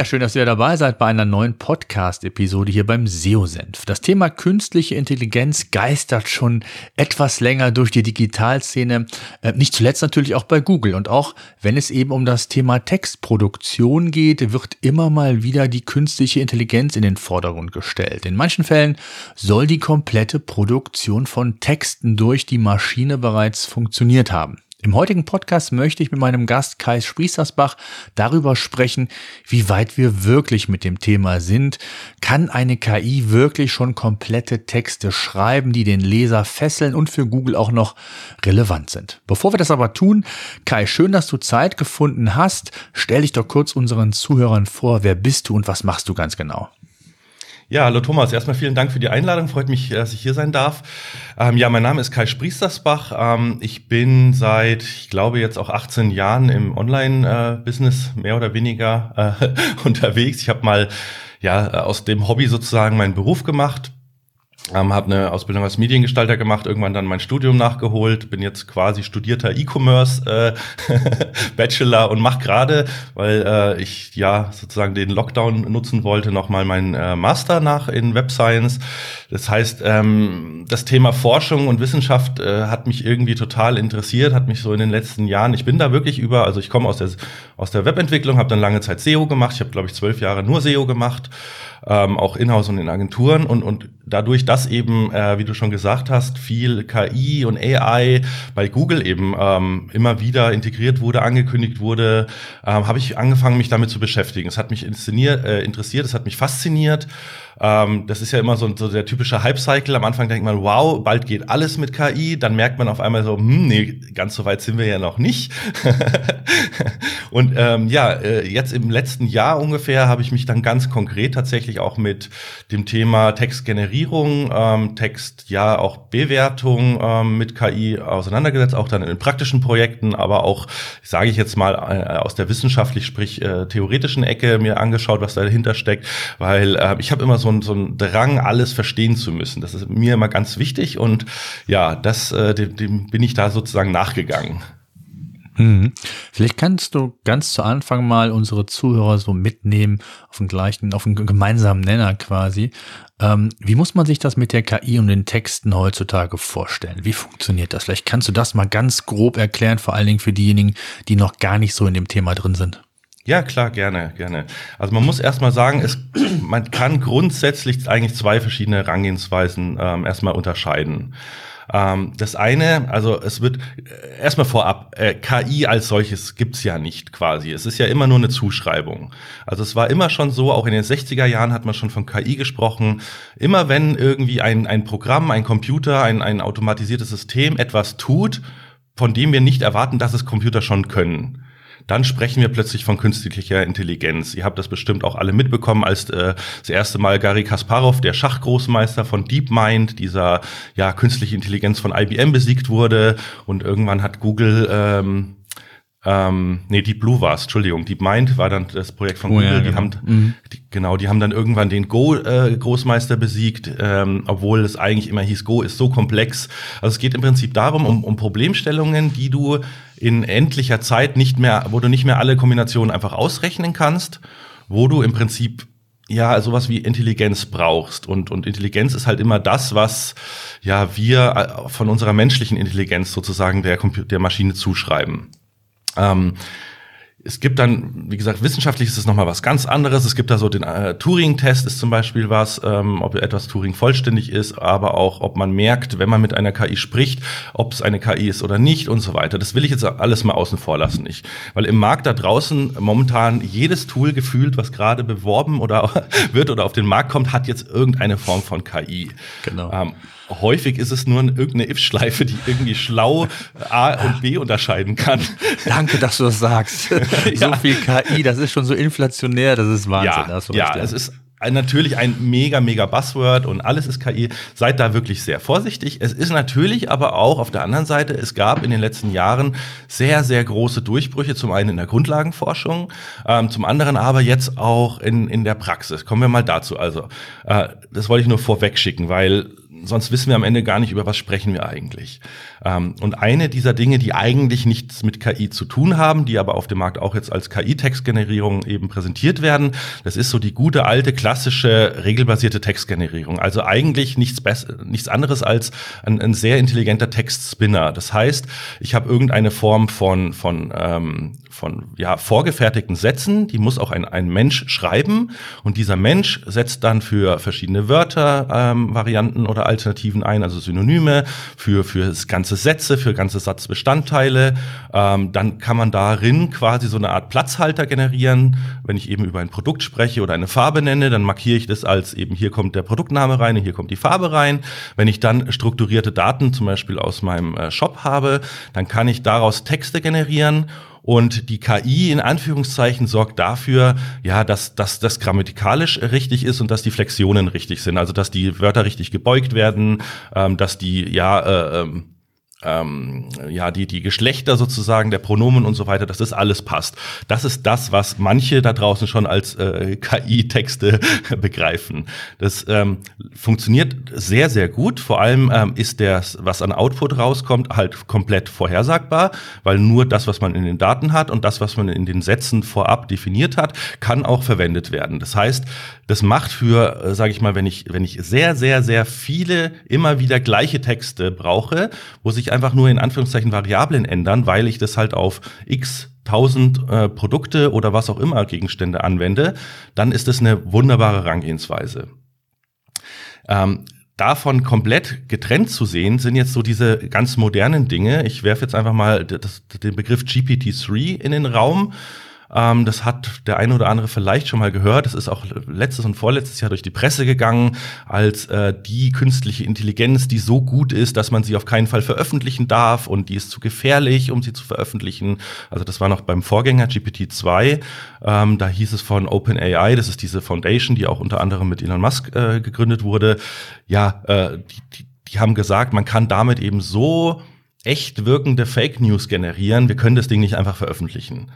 Ja, schön, dass ihr dabei seid bei einer neuen Podcast-Episode hier beim SEO-Senf. Das Thema künstliche Intelligenz geistert schon etwas länger durch die Digitalszene, äh, nicht zuletzt natürlich auch bei Google. Und auch wenn es eben um das Thema Textproduktion geht, wird immer mal wieder die künstliche Intelligenz in den Vordergrund gestellt. In manchen Fällen soll die komplette Produktion von Texten durch die Maschine bereits funktioniert haben. Im heutigen Podcast möchte ich mit meinem Gast Kai Sprießersbach darüber sprechen, wie weit wir wirklich mit dem Thema sind. Kann eine KI wirklich schon komplette Texte schreiben, die den Leser fesseln und für Google auch noch relevant sind? Bevor wir das aber tun, Kai, schön, dass du Zeit gefunden hast. Stell dich doch kurz unseren Zuhörern vor. Wer bist du und was machst du ganz genau? Ja, hallo Thomas. Erstmal vielen Dank für die Einladung. Freut mich, dass ich hier sein darf. Ähm, ja, mein Name ist Kai Spriestersbach. Ähm, ich bin seit, ich glaube, jetzt auch 18 Jahren im Online-Business mehr oder weniger äh, unterwegs. Ich habe mal ja aus dem Hobby sozusagen meinen Beruf gemacht ähm, habe eine Ausbildung als Mediengestalter gemacht, irgendwann dann mein Studium nachgeholt, bin jetzt quasi studierter E-Commerce äh, Bachelor und mache gerade, weil äh, ich ja sozusagen den Lockdown nutzen wollte, nochmal meinen äh, Master nach in Web Science. Das heißt, ähm, das Thema Forschung und Wissenschaft äh, hat mich irgendwie total interessiert, hat mich so in den letzten Jahren, ich bin da wirklich über, also ich komme aus der aus der Webentwicklung, habe dann lange Zeit SEO gemacht, ich habe glaube ich zwölf Jahre nur SEO gemacht ähm, auch in-house und in Agenturen und, und dadurch, dass eben, äh, wie du schon gesagt hast, viel KI und AI bei Google eben ähm, immer wieder integriert wurde, angekündigt wurde, ähm, habe ich angefangen, mich damit zu beschäftigen. Es hat mich äh, interessiert, es hat mich fasziniert ähm, das ist ja immer so, so der typische Hype-Cycle. Am Anfang denkt man, wow, bald geht alles mit KI. Dann merkt man auf einmal so, hm, nee, ganz so weit sind wir ja noch nicht. und ähm, ja, äh, jetzt im letzten Jahr ungefähr habe ich mich dann ganz konkret tatsächlich auch mit dem Thema Textgenerierung, ähm, Text, ja, auch Bewertung ähm, mit KI auseinandergesetzt, auch dann in praktischen Projekten, aber auch, sage ich jetzt mal, äh, aus der wissenschaftlich, sprich äh, theoretischen Ecke mir angeschaut, was dahinter steckt, weil äh, ich habe immer so ein, so ein Drang, alles verstehen zu müssen. Das ist mir immer ganz wichtig und ja, das, äh, dem, dem bin ich da sozusagen nachgegangen. Mhm. Vielleicht kannst du ganz zu Anfang mal unsere Zuhörer so mitnehmen auf den gleichen, auf einen gemeinsamen Nenner quasi. Ähm, wie muss man sich das mit der KI und den Texten heutzutage vorstellen? Wie funktioniert das? Vielleicht kannst du das mal ganz grob erklären, vor allen Dingen für diejenigen, die noch gar nicht so in dem Thema drin sind. Ja, klar, gerne, gerne. Also man muss erstmal sagen, es, man kann grundsätzlich eigentlich zwei verschiedene Herangehensweisen ähm, erstmal unterscheiden. Ähm, das eine, also es wird äh, erstmal vorab, äh, KI als solches gibt's ja nicht quasi. Es ist ja immer nur eine Zuschreibung. Also es war immer schon so, auch in den 60er Jahren hat man schon von KI gesprochen. Immer wenn irgendwie ein, ein Programm, ein Computer, ein, ein automatisiertes System etwas tut, von dem wir nicht erwarten, dass es Computer schon können dann sprechen wir plötzlich von künstlicher Intelligenz. Ihr habt das bestimmt auch alle mitbekommen, als äh, das erste Mal Gary Kasparov, der Schachgroßmeister von DeepMind, dieser ja künstliche Intelligenz von IBM besiegt wurde und irgendwann hat Google ähm, ähm, nee, Deep Blue war es, Entschuldigung. Deep Mind war dann das Projekt von oh, Google. Ja, genau. Die haben, mhm. die, genau, die haben dann irgendwann den Go-Großmeister äh, besiegt, ähm, obwohl es eigentlich immer hieß, Go ist so komplex. Also es geht im Prinzip darum, um, um Problemstellungen, die du in endlicher Zeit nicht mehr, wo du nicht mehr alle Kombinationen einfach ausrechnen kannst, wo du im Prinzip ja, sowas wie Intelligenz brauchst. Und, und Intelligenz ist halt immer das, was ja wir äh, von unserer menschlichen Intelligenz sozusagen der, der Maschine zuschreiben. Ähm, es gibt dann, wie gesagt, wissenschaftlich ist es nochmal was ganz anderes. Es gibt da so den äh, Turing-Test ist zum Beispiel was, ähm, ob etwas Turing vollständig ist, aber auch, ob man merkt, wenn man mit einer KI spricht, ob es eine KI ist oder nicht und so weiter. Das will ich jetzt alles mal außen vor lassen. Ich, weil im Markt da draußen momentan jedes Tool gefühlt, was gerade beworben oder wird oder auf den Markt kommt, hat jetzt irgendeine Form von KI. Genau. Ähm, häufig ist es nur irgendeine if-Schleife, die irgendwie schlau A und B unterscheiden kann. Danke, dass du das sagst. ja. So viel KI, das ist schon so inflationär, das ist Wahnsinn. Ja, ja es ist natürlich ein mega, mega Buzzword und alles ist KI. Seid da wirklich sehr vorsichtig. Es ist natürlich aber auch auf der anderen Seite, es gab in den letzten Jahren sehr, sehr große Durchbrüche, zum einen in der Grundlagenforschung, ähm, zum anderen aber jetzt auch in, in der Praxis. Kommen wir mal dazu. Also, äh, das wollte ich nur vorweg schicken, weil sonst wissen wir am Ende gar nicht, über was sprechen wir eigentlich. Ähm, und eine dieser Dinge, die eigentlich nichts mit KI zu tun haben, die aber auf dem Markt auch jetzt als KI-Textgenerierung eben präsentiert werden, das ist so die gute alte klassische regelbasierte Textgenerierung. Also eigentlich nichts, nichts anderes als ein, ein sehr intelligenter Textspinner. Das heißt, ich habe irgendeine Form von, von, ähm, von ja, vorgefertigten Sätzen, die muss auch ein, ein Mensch schreiben und dieser Mensch setzt dann für verschiedene Wörter ähm, Varianten oder Alternativen ein, also Synonyme, für, für ganze Sätze, für ganze Satzbestandteile. Ähm, dann kann man darin quasi so eine Art Platzhalter generieren. Wenn ich eben über ein Produkt spreche oder eine Farbe nenne, dann markiere ich das als eben hier kommt der Produktname rein und hier kommt die Farbe rein. Wenn ich dann strukturierte Daten zum Beispiel aus meinem äh, Shop habe, dann kann ich daraus Texte generieren und die KI in Anführungszeichen sorgt dafür, ja, dass, dass das grammatikalisch richtig ist und dass die Flexionen richtig sind. Also dass die Wörter richtig gebeugt werden, ähm, dass die ja äh, ähm, ähm, ja, die, die Geschlechter sozusagen, der Pronomen und so weiter, dass das alles passt. Das ist das, was manche da draußen schon als äh, KI-Texte begreifen. Das ähm, funktioniert sehr, sehr gut. Vor allem ähm, ist der, was an Output rauskommt, halt komplett vorhersagbar, weil nur das, was man in den Daten hat und das, was man in den Sätzen vorab definiert hat, kann auch verwendet werden. Das heißt, das macht für, äh, sage ich mal, wenn ich, wenn ich sehr, sehr, sehr viele immer wieder gleiche Texte brauche, wo sich einfach nur in Anführungszeichen Variablen ändern, weil ich das halt auf x tausend äh, Produkte oder was auch immer Gegenstände anwende, dann ist das eine wunderbare Herangehensweise. Ähm, davon komplett getrennt zu sehen, sind jetzt so diese ganz modernen Dinge. Ich werfe jetzt einfach mal das, den Begriff GPT-3 in den Raum. Ähm, das hat der eine oder andere vielleicht schon mal gehört. Das ist auch letztes und vorletztes Jahr durch die Presse gegangen als äh, die künstliche Intelligenz, die so gut ist, dass man sie auf keinen Fall veröffentlichen darf und die ist zu gefährlich, um sie zu veröffentlichen. Also das war noch beim Vorgänger GPT-2. Ähm, da hieß es von OpenAI, das ist diese Foundation, die auch unter anderem mit Elon Musk äh, gegründet wurde. Ja, äh, die, die, die haben gesagt, man kann damit eben so echt wirkende Fake News generieren. Wir können das Ding nicht einfach veröffentlichen.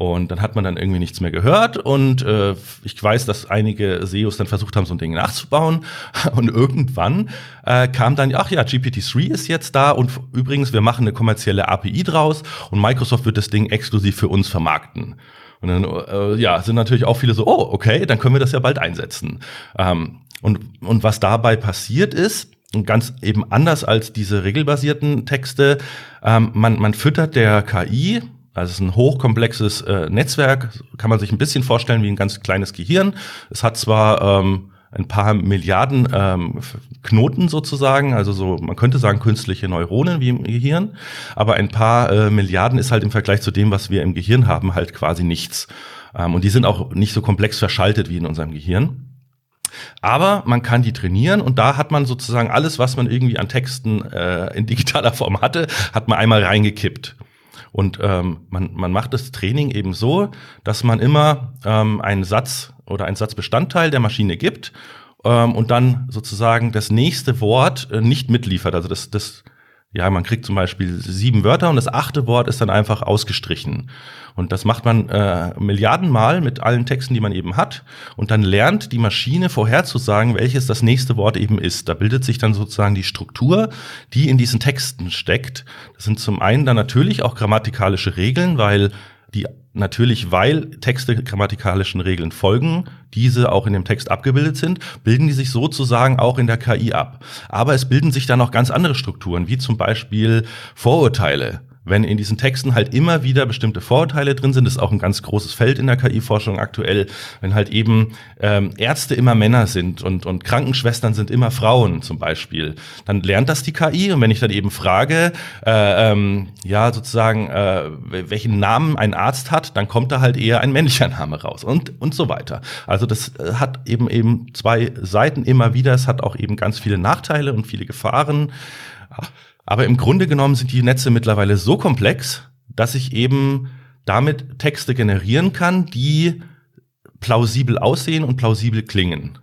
Und dann hat man dann irgendwie nichts mehr gehört und äh, ich weiß, dass einige SEOs dann versucht haben, so ein Ding nachzubauen und irgendwann äh, kam dann, ach ja, GPT-3 ist jetzt da und übrigens, wir machen eine kommerzielle API draus und Microsoft wird das Ding exklusiv für uns vermarkten. Und dann äh, ja, sind natürlich auch viele so, oh, okay, dann können wir das ja bald einsetzen. Ähm, und, und was dabei passiert ist, ganz eben anders als diese regelbasierten Texte, ähm, man, man füttert der KI also es ist ein hochkomplexes äh, Netzwerk, kann man sich ein bisschen vorstellen wie ein ganz kleines Gehirn. Es hat zwar ähm, ein paar Milliarden ähm, Knoten sozusagen, also so, man könnte sagen künstliche Neuronen wie im Gehirn, aber ein paar äh, Milliarden ist halt im Vergleich zu dem, was wir im Gehirn haben, halt quasi nichts. Ähm, und die sind auch nicht so komplex verschaltet wie in unserem Gehirn. Aber man kann die trainieren und da hat man sozusagen alles, was man irgendwie an Texten äh, in digitaler Form hatte, hat man einmal reingekippt. Und ähm, man, man macht das Training eben so, dass man immer ähm, einen Satz oder einen Satzbestandteil der Maschine gibt ähm, und dann sozusagen das nächste Wort äh, nicht mitliefert. Also das, das ja, man kriegt zum Beispiel sieben Wörter und das achte Wort ist dann einfach ausgestrichen. Und das macht man äh, Milliardenmal mit allen Texten, die man eben hat. Und dann lernt die Maschine vorherzusagen, welches das nächste Wort eben ist. Da bildet sich dann sozusagen die Struktur, die in diesen Texten steckt. Das sind zum einen dann natürlich auch grammatikalische Regeln, weil die natürlich, weil Texte grammatikalischen Regeln folgen, diese auch in dem Text abgebildet sind, bilden die sich sozusagen auch in der KI ab. Aber es bilden sich dann noch ganz andere Strukturen, wie zum Beispiel Vorurteile wenn in diesen Texten halt immer wieder bestimmte Vorurteile drin sind, ist auch ein ganz großes Feld in der KI-Forschung aktuell, wenn halt eben ähm, Ärzte immer Männer sind und, und Krankenschwestern sind immer Frauen zum Beispiel, dann lernt das die KI und wenn ich dann eben frage, äh, ähm, ja sozusagen, äh, welchen Namen ein Arzt hat, dann kommt da halt eher ein männlicher Name raus und, und so weiter. Also das äh, hat eben eben zwei Seiten immer wieder, es hat auch eben ganz viele Nachteile und viele Gefahren. Ach, aber im Grunde genommen sind die Netze mittlerweile so komplex, dass ich eben damit Texte generieren kann, die plausibel aussehen und plausibel klingen.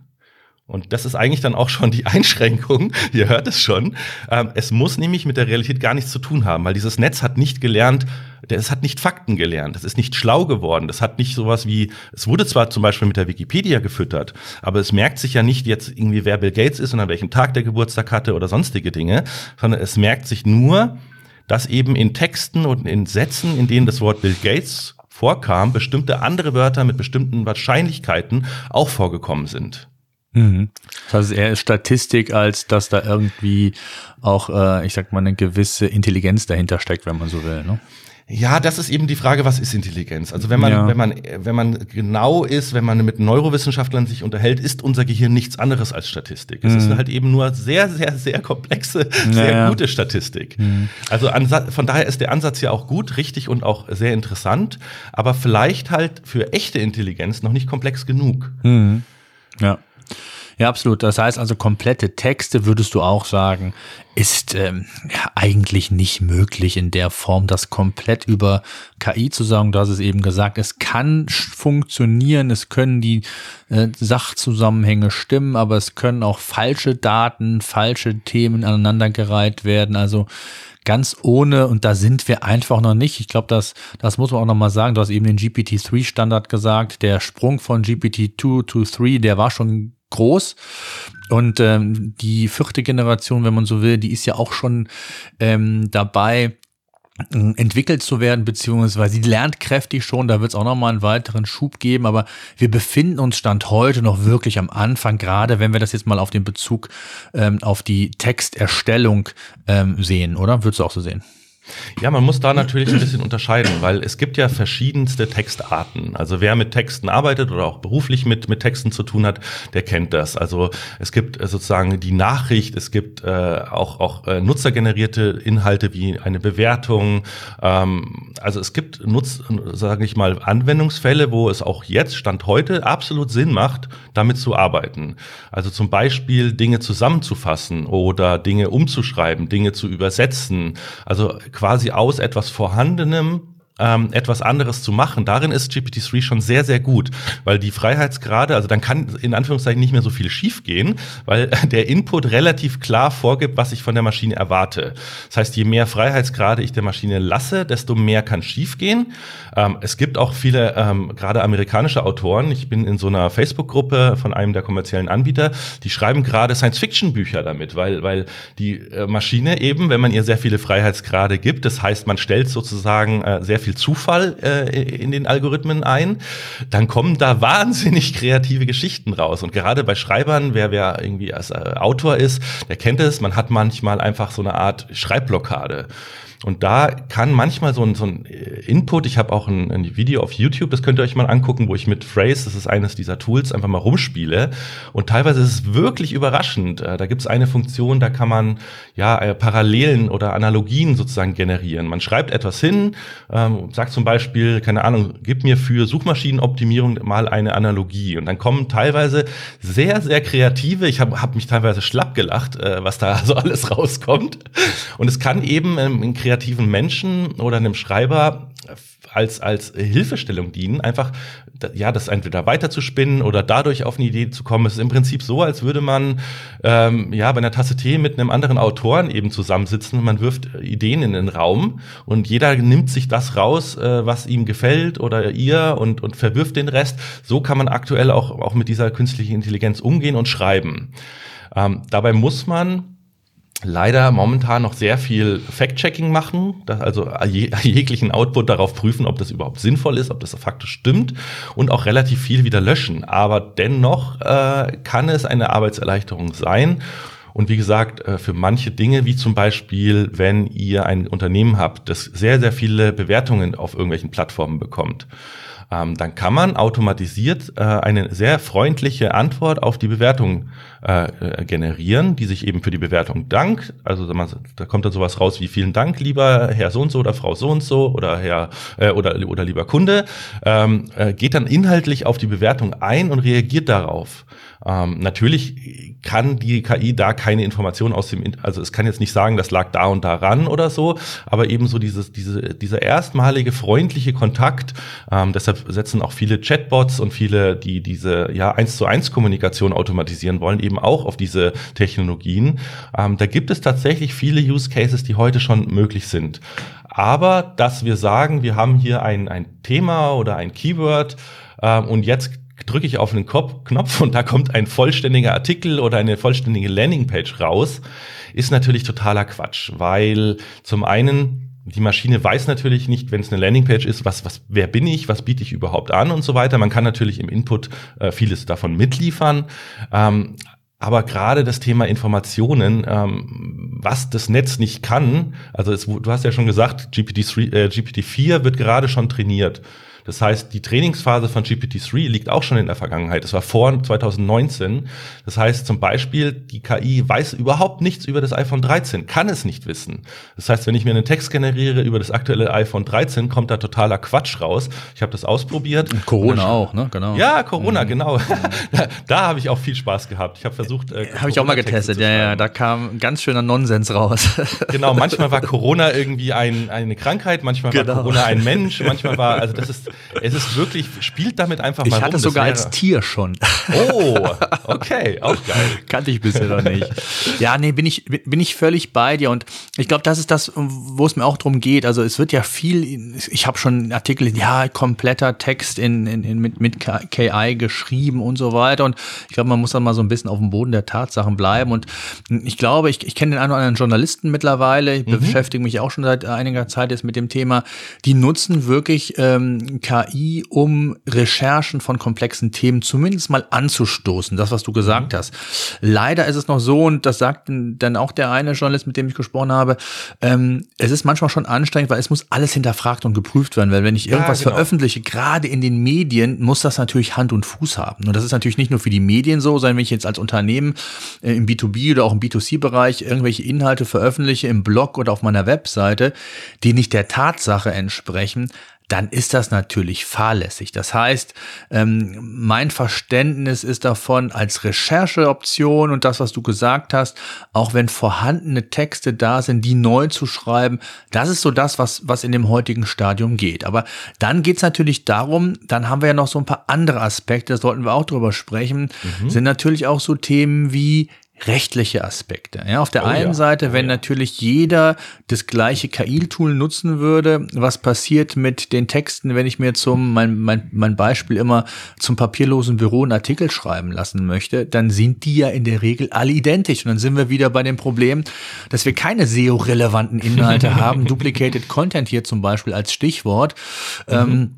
Und das ist eigentlich dann auch schon die Einschränkung. Ihr hört es schon. Ähm, es muss nämlich mit der Realität gar nichts zu tun haben, weil dieses Netz hat nicht gelernt, es hat nicht Fakten gelernt, es ist nicht schlau geworden, es hat nicht sowas wie, es wurde zwar zum Beispiel mit der Wikipedia gefüttert, aber es merkt sich ja nicht jetzt irgendwie, wer Bill Gates ist und an welchem Tag der Geburtstag hatte oder sonstige Dinge, sondern es merkt sich nur, dass eben in Texten und in Sätzen, in denen das Wort Bill Gates vorkam, bestimmte andere Wörter mit bestimmten Wahrscheinlichkeiten auch vorgekommen sind. Mhm. Das heißt, eher Statistik, als dass da irgendwie auch, äh, ich sag mal, eine gewisse Intelligenz dahinter steckt, wenn man so will. Ne? Ja, das ist eben die Frage, was ist Intelligenz? Also wenn man, ja. wenn man, wenn man genau ist, wenn man mit Neurowissenschaftlern sich unterhält, ist unser Gehirn nichts anderes als Statistik. Es ist mhm. halt eben nur sehr, sehr, sehr komplexe, sehr ja, gute Statistik. Mhm. Also von daher ist der Ansatz ja auch gut, richtig und auch sehr interessant, aber vielleicht halt für echte Intelligenz noch nicht komplex genug. Mhm. Ja. Ja, absolut. Das heißt also, komplette Texte, würdest du auch sagen, ist ähm, ja, eigentlich nicht möglich in der Form, das komplett über KI zu sagen. Du hast es eben gesagt, es kann funktionieren, es können die äh, Sachzusammenhänge stimmen, aber es können auch falsche Daten, falsche Themen aneinandergereiht werden. Also ganz ohne, und da sind wir einfach noch nicht. Ich glaube, das, das muss man auch nochmal sagen. Du hast eben den GPT-3-Standard gesagt. Der Sprung von GPT-2 to 3, der war schon groß. Und ähm, die vierte Generation, wenn man so will, die ist ja auch schon ähm, dabei, äh, entwickelt zu werden, beziehungsweise sie lernt kräftig schon, da wird es auch nochmal einen weiteren Schub geben, aber wir befinden uns Stand heute noch wirklich am Anfang, gerade wenn wir das jetzt mal auf den Bezug ähm, auf die Texterstellung ähm, sehen, oder? Würdest du auch so sehen? Ja, man muss da natürlich ein bisschen unterscheiden, weil es gibt ja verschiedenste Textarten. Also wer mit Texten arbeitet oder auch beruflich mit, mit Texten zu tun hat, der kennt das. Also es gibt äh, sozusagen die Nachricht, es gibt äh, auch, auch äh, nutzergenerierte Inhalte wie eine Bewertung. Ähm, also es gibt, nutz, sage ich mal, Anwendungsfälle, wo es auch jetzt, Stand heute, absolut Sinn macht, damit zu arbeiten. Also zum Beispiel Dinge zusammenzufassen oder Dinge umzuschreiben, Dinge zu übersetzen. Also quasi aus etwas Vorhandenem ähm, etwas anderes zu machen. Darin ist GPT-3 schon sehr, sehr gut, weil die Freiheitsgrade, also dann kann in Anführungszeichen nicht mehr so viel schiefgehen, weil der Input relativ klar vorgibt, was ich von der Maschine erwarte. Das heißt, je mehr Freiheitsgrade ich der Maschine lasse, desto mehr kann schiefgehen. Ähm, es gibt auch viele, ähm, gerade amerikanische Autoren, ich bin in so einer Facebook-Gruppe von einem der kommerziellen Anbieter, die schreiben gerade Science-Fiction-Bücher damit, weil, weil die äh, Maschine eben, wenn man ihr sehr viele Freiheitsgrade gibt, das heißt, man stellt sozusagen äh, sehr viel viel Zufall äh, in den Algorithmen ein, dann kommen da wahnsinnig kreative Geschichten raus. Und gerade bei Schreibern, wer wer irgendwie als äh, Autor ist, der kennt es, man hat manchmal einfach so eine Art Schreibblockade. Und da kann manchmal so ein, so ein äh, Input, ich habe auch ein, ein, Video auf YouTube, das könnt ihr euch mal angucken, wo ich mit Phrase, das ist eines dieser Tools, einfach mal rumspiele. Und teilweise ist es wirklich überraschend. Äh, da gibt es eine Funktion, da kann man ja äh, Parallelen oder Analogien sozusagen generieren. Man schreibt etwas hin, ähm, sagt zum Beispiel, keine Ahnung, gib mir für Suchmaschinenoptimierung mal eine Analogie. Und dann kommen teilweise sehr, sehr kreative, ich habe hab mich teilweise schlapp gelacht, äh, was da so alles rauskommt. Und es kann eben ähm, in kreativen Menschen oder einem Schreiber als, als Hilfestellung dienen, einfach ja, das entweder weiterzuspinnen oder dadurch auf eine Idee zu kommen. Es ist im Prinzip so, als würde man ähm, ja bei einer Tasse Tee mit einem anderen Autoren eben zusammensitzen und man wirft Ideen in den Raum und jeder nimmt sich das raus, äh, was ihm gefällt oder ihr und, und verwirft den Rest. So kann man aktuell auch, auch mit dieser künstlichen Intelligenz umgehen und schreiben. Ähm, dabei muss man leider momentan noch sehr viel Fact-Checking machen, also jeglichen Output darauf prüfen, ob das überhaupt sinnvoll ist, ob das faktisch stimmt und auch relativ viel wieder löschen. Aber dennoch äh, kann es eine Arbeitserleichterung sein. Und wie gesagt, äh, für manche Dinge, wie zum Beispiel, wenn ihr ein Unternehmen habt, das sehr, sehr viele Bewertungen auf irgendwelchen Plattformen bekommt, ähm, dann kann man automatisiert äh, eine sehr freundliche Antwort auf die Bewertung äh, äh generieren, die sich eben für die Bewertung dankt. Also da kommt dann sowas raus wie vielen Dank, lieber Herr so und so oder Frau so und so oder Herr äh, oder, oder lieber Kunde, ähm, äh, geht dann inhaltlich auf die Bewertung ein und reagiert darauf. Ähm, natürlich kann die KI da keine Informationen aus dem, also es kann jetzt nicht sagen, das lag da und daran oder so, aber eben so dieses, diese, dieser erstmalige freundliche Kontakt. Ähm, deshalb setzen auch viele Chatbots und viele, die diese ja eins zu eins Kommunikation automatisieren wollen, eben auch auf diese Technologien. Ähm, da gibt es tatsächlich viele Use Cases, die heute schon möglich sind. Aber dass wir sagen, wir haben hier ein, ein Thema oder ein Keyword ähm, und jetzt drücke ich auf einen Knopf und da kommt ein vollständiger Artikel oder eine vollständige Landingpage raus, ist natürlich totaler Quatsch, weil zum einen die Maschine weiß natürlich nicht, wenn es eine Landingpage ist, was, was, wer bin ich, was biete ich überhaupt an und so weiter. Man kann natürlich im Input äh, vieles davon mitliefern. Ähm, aber gerade das Thema Informationen, ähm, was das Netz nicht kann, also es, du hast ja schon gesagt, GPT-3, äh, GPT-4 wird gerade schon trainiert. Das heißt, die Trainingsphase von GPT-3 liegt auch schon in der Vergangenheit. Das war vor 2019. Das heißt zum Beispiel, die KI weiß überhaupt nichts über das iPhone 13, kann es nicht wissen. Das heißt, wenn ich mir einen Text generiere über das aktuelle iPhone 13, kommt da totaler Quatsch raus. Ich habe das ausprobiert. Und Corona auch, ne? Genau. Ja, Corona, mhm. genau. da, da habe ich auch viel Spaß gehabt. Ich habe versucht. Äh, habe ich auch mal getestet. Ja, ja, da kam ganz schöner Nonsens raus. genau, manchmal war Corona irgendwie ein, eine Krankheit, manchmal genau. war Corona ein Mensch, manchmal war, also das ist, es ist wirklich, spielt damit einfach mal ich rum. Ich hatte es sogar als Tier schon. Oh, okay, auch geil. Kannte ich bisher noch nicht. Ja, nee, bin ich, bin ich völlig bei dir und ich glaube, das ist das, wo es mir auch drum geht. Also es wird ja viel, ich habe schon Artikel, ja, kompletter Text in, in, in mit, mit KI geschrieben und so weiter und ich glaube, man muss dann mal so ein bisschen auf dem Boden der Tatsachen bleiben und ich glaube, ich, ich kenne den einen oder anderen Journalisten mittlerweile, ich mhm. beschäftige mich auch schon seit einiger Zeit jetzt mit dem Thema, die nutzen wirklich ähm, KI, um Recherchen von komplexen Themen zumindest mal anzustoßen, das, was du gesagt mhm. hast. Leider ist es noch so, und das sagt dann auch der eine Journalist, mit dem ich gesprochen habe, ähm, es ist manchmal schon anstrengend, weil es muss alles hinterfragt und geprüft werden, weil wenn ich irgendwas ja, genau. veröffentliche, gerade in den Medien, muss das natürlich Hand und Fuß haben. Und das ist natürlich nicht nur für die Medien so, sondern wenn ich jetzt als Unternehmen äh, im B2B oder auch im B2C-Bereich irgendwelche Inhalte veröffentliche im Blog oder auf meiner Webseite, die nicht der Tatsache entsprechen, dann ist das natürlich fahrlässig. Das heißt, ähm, mein Verständnis ist davon als Rechercheoption und das, was du gesagt hast, auch wenn vorhandene Texte da sind, die neu zu schreiben, das ist so das, was, was in dem heutigen Stadium geht. Aber dann geht's natürlich darum, dann haben wir ja noch so ein paar andere Aspekte, da sollten wir auch drüber sprechen, mhm. sind natürlich auch so Themen wie rechtliche Aspekte. Ja, auf der oh, einen ja. Seite, wenn oh, ja. natürlich jeder das gleiche KI-Tool nutzen würde, was passiert mit den Texten, wenn ich mir zum, mein, mein, mein Beispiel immer zum papierlosen Büro einen Artikel schreiben lassen möchte, dann sind die ja in der Regel alle identisch. Und dann sind wir wieder bei dem Problem, dass wir keine SEO-relevanten Inhalte haben. Duplicated Content hier zum Beispiel als Stichwort. Mhm. Ähm,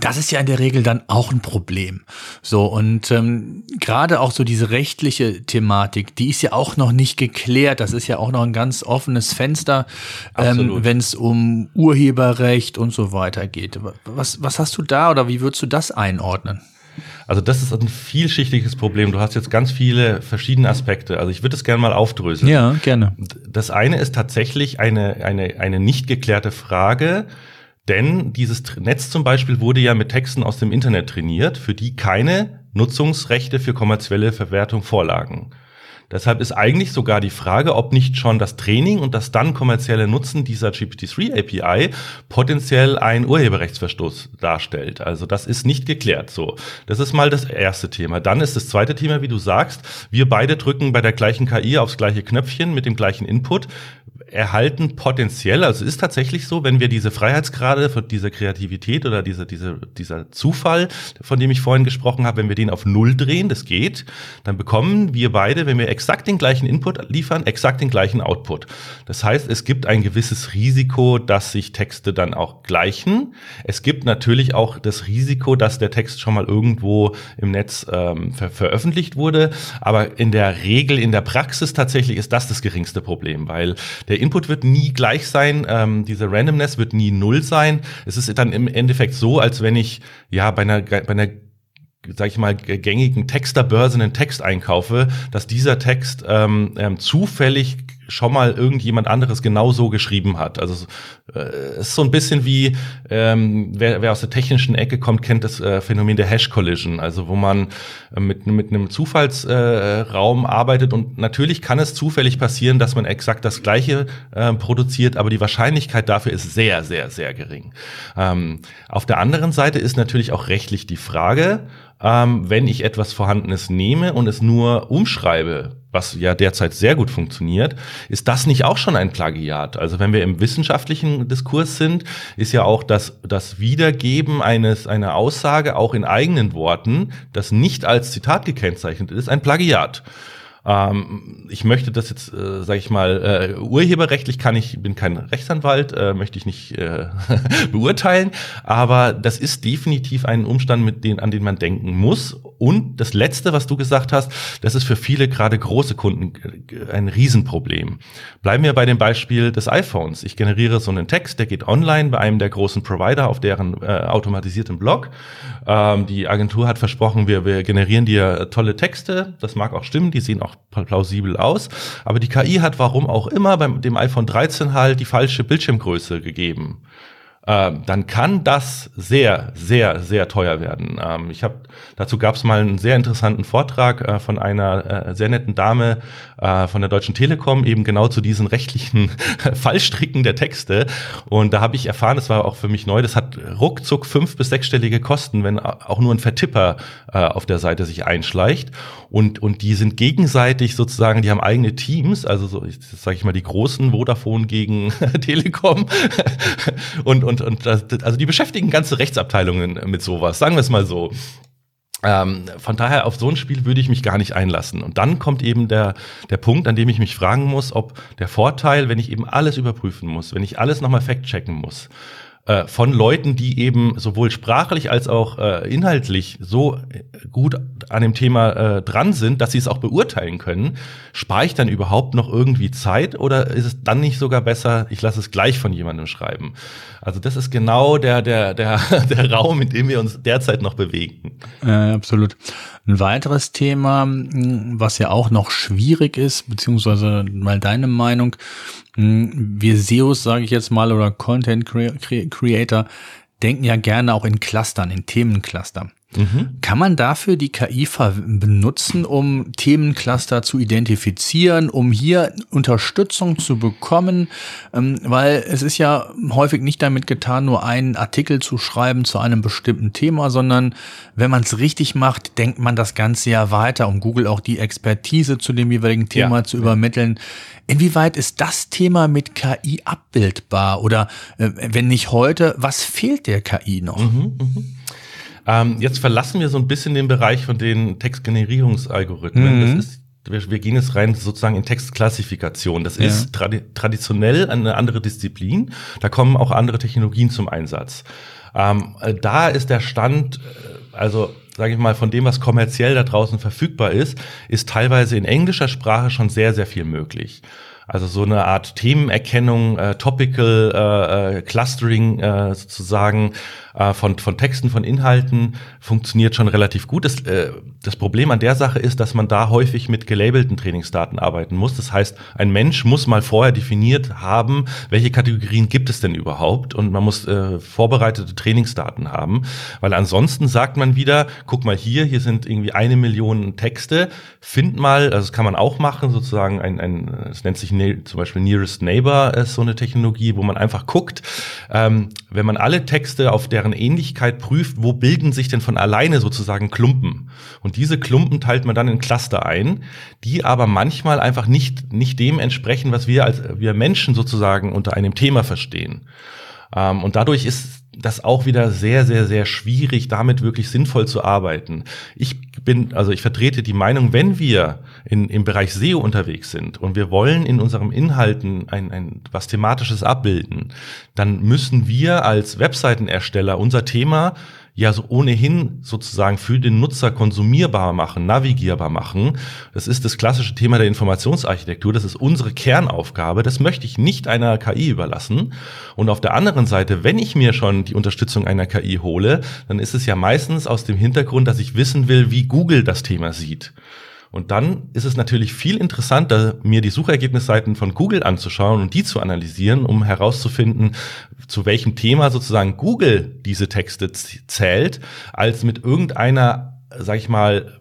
das ist ja in der Regel dann auch ein Problem. So, und ähm, gerade auch so diese rechtliche Thematik, die ist ja auch noch nicht geklärt. Das ist ja auch noch ein ganz offenes Fenster, ähm, wenn es um Urheberrecht und so weiter geht. Was, was hast du da oder wie würdest du das einordnen? Also das ist ein vielschichtiges Problem. Du hast jetzt ganz viele verschiedene Aspekte. Also ich würde es gerne mal aufdröseln. Ja, gerne. Das eine ist tatsächlich eine, eine, eine nicht geklärte Frage, denn dieses Netz zum Beispiel wurde ja mit Texten aus dem Internet trainiert, für die keine Nutzungsrechte für kommerzielle Verwertung vorlagen. Deshalb ist eigentlich sogar die Frage, ob nicht schon das Training und das dann kommerzielle Nutzen dieser GPT-3 API potenziell einen Urheberrechtsverstoß darstellt. Also das ist nicht geklärt so. Das ist mal das erste Thema. Dann ist das zweite Thema, wie du sagst, wir beide drücken bei der gleichen KI aufs gleiche Knöpfchen mit dem gleichen Input erhalten potenziell, also ist tatsächlich so, wenn wir diese Freiheitsgrade von dieser Kreativität oder diese, diese, dieser Zufall, von dem ich vorhin gesprochen habe, wenn wir den auf Null drehen, das geht, dann bekommen wir beide, wenn wir exakt den gleichen Input liefern, exakt den gleichen Output. Das heißt, es gibt ein gewisses Risiko, dass sich Texte dann auch gleichen. Es gibt natürlich auch das Risiko, dass der Text schon mal irgendwo im Netz ähm, ver veröffentlicht wurde. Aber in der Regel, in der Praxis tatsächlich ist das das geringste Problem, weil der Input wird nie gleich sein, ähm, diese Randomness wird nie null sein. Es ist dann im Endeffekt so, als wenn ich ja bei einer, bei einer sag ich mal, gängigen Texterbörse einen Text einkaufe, dass dieser Text ähm, ähm, zufällig schon mal irgendjemand anderes genau so geschrieben hat. Also äh, es ist so ein bisschen wie, ähm, wer, wer aus der technischen Ecke kommt, kennt das äh, Phänomen der Hash Collision, also wo man äh, mit, mit einem Zufallsraum äh, arbeitet und natürlich kann es zufällig passieren, dass man exakt das gleiche äh, produziert, aber die Wahrscheinlichkeit dafür ist sehr, sehr, sehr gering. Ähm, auf der anderen Seite ist natürlich auch rechtlich die Frage, ähm, wenn ich etwas Vorhandenes nehme und es nur umschreibe, was ja derzeit sehr gut funktioniert, ist das nicht auch schon ein Plagiat? Also wenn wir im wissenschaftlichen Diskurs sind, ist ja auch das, das Wiedergeben eines, einer Aussage auch in eigenen Worten, das nicht als Zitat gekennzeichnet ist, ein Plagiat. Ähm, ich möchte das jetzt, äh, sage ich mal, äh, urheberrechtlich kann ich, bin kein Rechtsanwalt, äh, möchte ich nicht äh, beurteilen, aber das ist definitiv ein Umstand, mit den, an den man denken muss. Und das Letzte, was du gesagt hast, das ist für viele gerade große Kunden äh, ein Riesenproblem. Bleiben wir bei dem Beispiel des iPhones. Ich generiere so einen Text, der geht online bei einem der großen Provider auf deren äh, automatisierten Blog. Ähm, die Agentur hat versprochen, wir, wir generieren dir tolle Texte. Das mag auch stimmen, die sehen auch plausibel aus. Aber die KI hat warum auch immer beim dem iPhone 13 halt die falsche Bildschirmgröße gegeben. Ähm, dann kann das sehr, sehr, sehr teuer werden. Ähm, ich habe dazu gab es mal einen sehr interessanten Vortrag äh, von einer äh, sehr netten Dame äh, von der Deutschen Telekom eben genau zu diesen rechtlichen Fallstricken der Texte. Und da habe ich erfahren, das war auch für mich neu, das hat ruckzuck fünf bis sechsstellige Kosten, wenn auch nur ein Vertipper äh, auf der Seite sich einschleicht. Und, und die sind gegenseitig sozusagen, die haben eigene Teams, also so, sage ich mal, die großen Vodafone gegen Telekom. und, und, und also die beschäftigen ganze Rechtsabteilungen mit sowas, sagen wir es mal so. Ähm, von daher auf so ein Spiel würde ich mich gar nicht einlassen. Und dann kommt eben der, der Punkt, an dem ich mich fragen muss, ob der Vorteil, wenn ich eben alles überprüfen muss, wenn ich alles nochmal fact-checken muss, äh, von Leuten, die eben sowohl sprachlich als auch äh, inhaltlich so äh, gut an dem Thema äh, dran sind, dass sie es auch beurteilen können, spare ich dann überhaupt noch irgendwie Zeit oder ist es dann nicht sogar besser, ich lasse es gleich von jemandem schreiben? Also das ist genau der, der, der, der Raum, in dem wir uns derzeit noch bewegen. Äh, absolut. Ein weiteres Thema, was ja auch noch schwierig ist, beziehungsweise mal deine Meinung, wir SEOs, sage ich jetzt mal, oder Content Creator, denken ja gerne auch in Clustern, in Themencluster. Mhm. Kann man dafür die KI benutzen, um Themencluster zu identifizieren, um hier Unterstützung zu bekommen? Ähm, weil es ist ja häufig nicht damit getan, nur einen Artikel zu schreiben zu einem bestimmten Thema, sondern wenn man es richtig macht, denkt man das Ganze ja weiter, um Google auch die Expertise zu dem jeweiligen Thema ja. zu übermitteln. Inwieweit ist das Thema mit KI abbildbar? Oder äh, wenn nicht heute, was fehlt der KI noch? Mhm, mh. Ähm, jetzt verlassen wir so ein bisschen den Bereich von den Textgenerierungsalgorithmen. Mhm. Das ist wir, gehen jetzt rein sozusagen in Textklassifikation. Das ja. ist tradi traditionell eine andere Disziplin. Da kommen auch andere Technologien zum Einsatz. Ähm, äh, da ist der Stand, äh, also sage ich mal, von dem, was kommerziell da draußen verfügbar ist, ist teilweise in englischer Sprache schon sehr, sehr viel möglich. Also so eine Art Themenerkennung, äh, Topical äh, äh, Clustering äh, sozusagen äh, von, von Texten, von Inhalten funktioniert schon relativ gut. Das, äh, das Problem an der Sache ist, dass man da häufig mit gelabelten Trainingsdaten arbeiten muss. Das heißt, ein Mensch muss mal vorher definiert haben, welche Kategorien gibt es denn überhaupt und man muss äh, vorbereitete Trainingsdaten haben, weil ansonsten sagt man wieder, guck mal hier, hier sind irgendwie eine Million Texte, find mal, also das kann man auch machen, sozusagen ein, ein es nennt sich ne, zum Beispiel Nearest Neighbor ist so eine Technologie, wo man einfach guckt, ähm, wenn man alle Texte auf deren Ähnlichkeit prüft, wo bilden sich denn von alleine sozusagen Klumpen. Und diese Klumpen teilt man dann in Cluster ein, die aber manchmal einfach nicht, nicht dem entsprechen, was wir als wir Menschen sozusagen unter einem Thema verstehen. Ähm, und dadurch ist das auch wieder sehr, sehr, sehr schwierig, damit wirklich sinnvoll zu arbeiten. Ich bin, also ich vertrete die Meinung, wenn wir in, im Bereich SEO unterwegs sind und wir wollen in unserem Inhalten ein, ein was thematisches abbilden, dann müssen wir als Webseitenersteller unser Thema ja so ohnehin sozusagen für den Nutzer konsumierbar machen, navigierbar machen. Das ist das klassische Thema der Informationsarchitektur. Das ist unsere Kernaufgabe. Das möchte ich nicht einer KI überlassen. Und auf der anderen Seite, wenn ich mir schon die Unterstützung einer KI hole, dann ist es ja meistens aus dem Hintergrund, dass ich wissen will, wie Google das Thema sieht. Und dann ist es natürlich viel interessanter, mir die Suchergebnisseiten von Google anzuschauen und die zu analysieren, um herauszufinden, zu welchem Thema sozusagen Google diese Texte zählt, als mit irgendeiner, sag ich mal,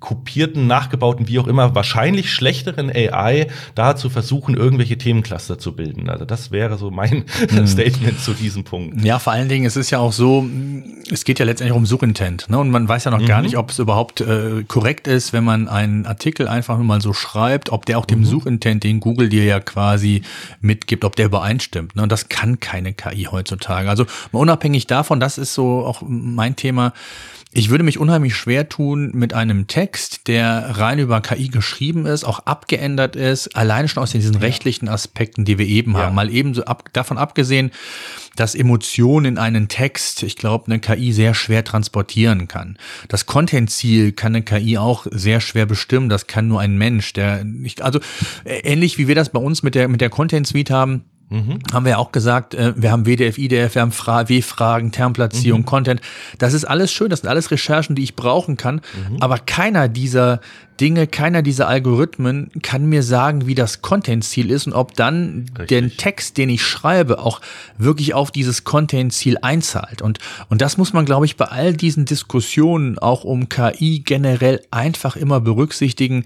kopierten, nachgebauten, wie auch immer, wahrscheinlich schlechteren AI da zu versuchen, irgendwelche Themencluster zu bilden. Also das wäre so mein hm. Statement zu diesem Punkt. Ja, vor allen Dingen, es ist ja auch so, es geht ja letztendlich um Suchintent. Ne? Und man weiß ja noch mhm. gar nicht, ob es überhaupt äh, korrekt ist, wenn man einen Artikel einfach nur mal so schreibt, ob der auch dem mhm. Suchintent, den Google dir ja quasi mitgibt, ob der übereinstimmt. Ne? Und das kann keine KI heutzutage. Also unabhängig davon, das ist so auch mein Thema, ich würde mich unheimlich schwer tun mit einem Text, der rein über KI geschrieben ist, auch abgeändert ist, alleine schon aus diesen rechtlichen Aspekten, die wir eben ja. haben. Mal eben so ab, davon abgesehen, dass Emotionen in einen Text, ich glaube, eine KI sehr schwer transportieren kann. Das Content-Ziel kann eine KI auch sehr schwer bestimmen. Das kann nur ein Mensch, der nicht, also ähnlich wie wir das bei uns mit der, mit der Content-Suite haben Mhm. Haben wir ja auch gesagt, äh, wir haben WDF, IDF, wir haben Fra W-Fragen, Termplatzierung, mhm. Content. Das ist alles schön, das sind alles Recherchen, die ich brauchen kann. Mhm. Aber keiner dieser Dinge, keiner dieser Algorithmen kann mir sagen, wie das Content-Ziel ist und ob dann Richtig. der Text, den ich schreibe, auch wirklich auf dieses Content-Ziel einzahlt. Und, und das muss man, glaube ich, bei all diesen Diskussionen auch um KI generell einfach immer berücksichtigen,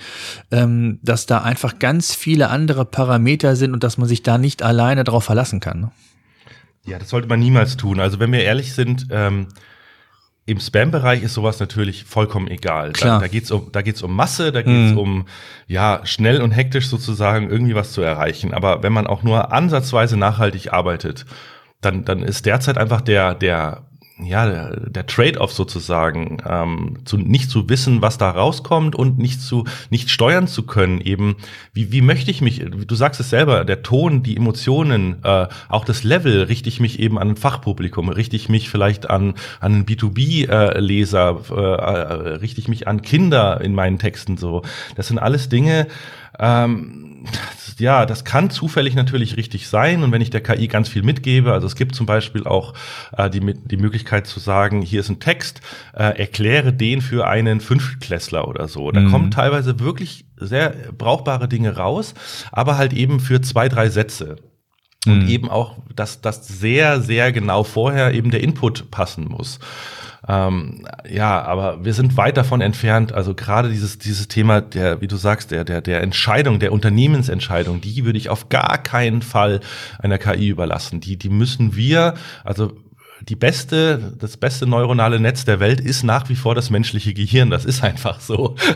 ähm, dass da einfach ganz viele andere Parameter sind und dass man sich da nicht alleine darauf verlassen kann. Ne? Ja, das sollte man niemals tun. Also wenn wir ehrlich sind, ähm, im Spam-Bereich ist sowas natürlich vollkommen egal. Klar. Da, da geht's um, da geht's um Masse, da geht's mhm. um ja schnell und hektisch sozusagen irgendwie was zu erreichen. Aber wenn man auch nur ansatzweise nachhaltig arbeitet, dann dann ist derzeit einfach der der ja, der, der Trade-off sozusagen, ähm, zu, nicht zu wissen, was da rauskommt und nicht zu, nicht steuern zu können, eben, wie, wie möchte ich mich, du sagst es selber, der Ton, die Emotionen, äh, auch das Level, richte ich mich eben an ein Fachpublikum, richte ich mich vielleicht an, an einen B2B-Leser, äh, äh, richte ich mich an Kinder in meinen Texten so. Das sind alles Dinge, ähm, ja, das kann zufällig natürlich richtig sein. Und wenn ich der KI ganz viel mitgebe, also es gibt zum Beispiel auch äh, die, die Möglichkeit zu sagen, hier ist ein Text, äh, erkläre den für einen Fünftklässler oder so. Da mhm. kommen teilweise wirklich sehr brauchbare Dinge raus, aber halt eben für zwei, drei Sätze. Und mhm. eben auch, dass das sehr, sehr genau vorher eben der Input passen muss. Ähm, ja, aber wir sind weit davon entfernt. Also gerade dieses, dieses Thema der, wie du sagst, der, der, der Entscheidung, der Unternehmensentscheidung, die würde ich auf gar keinen Fall einer KI überlassen. Die, die müssen wir, also die beste, das beste neuronale Netz der Welt ist nach wie vor das menschliche Gehirn. Das ist einfach so.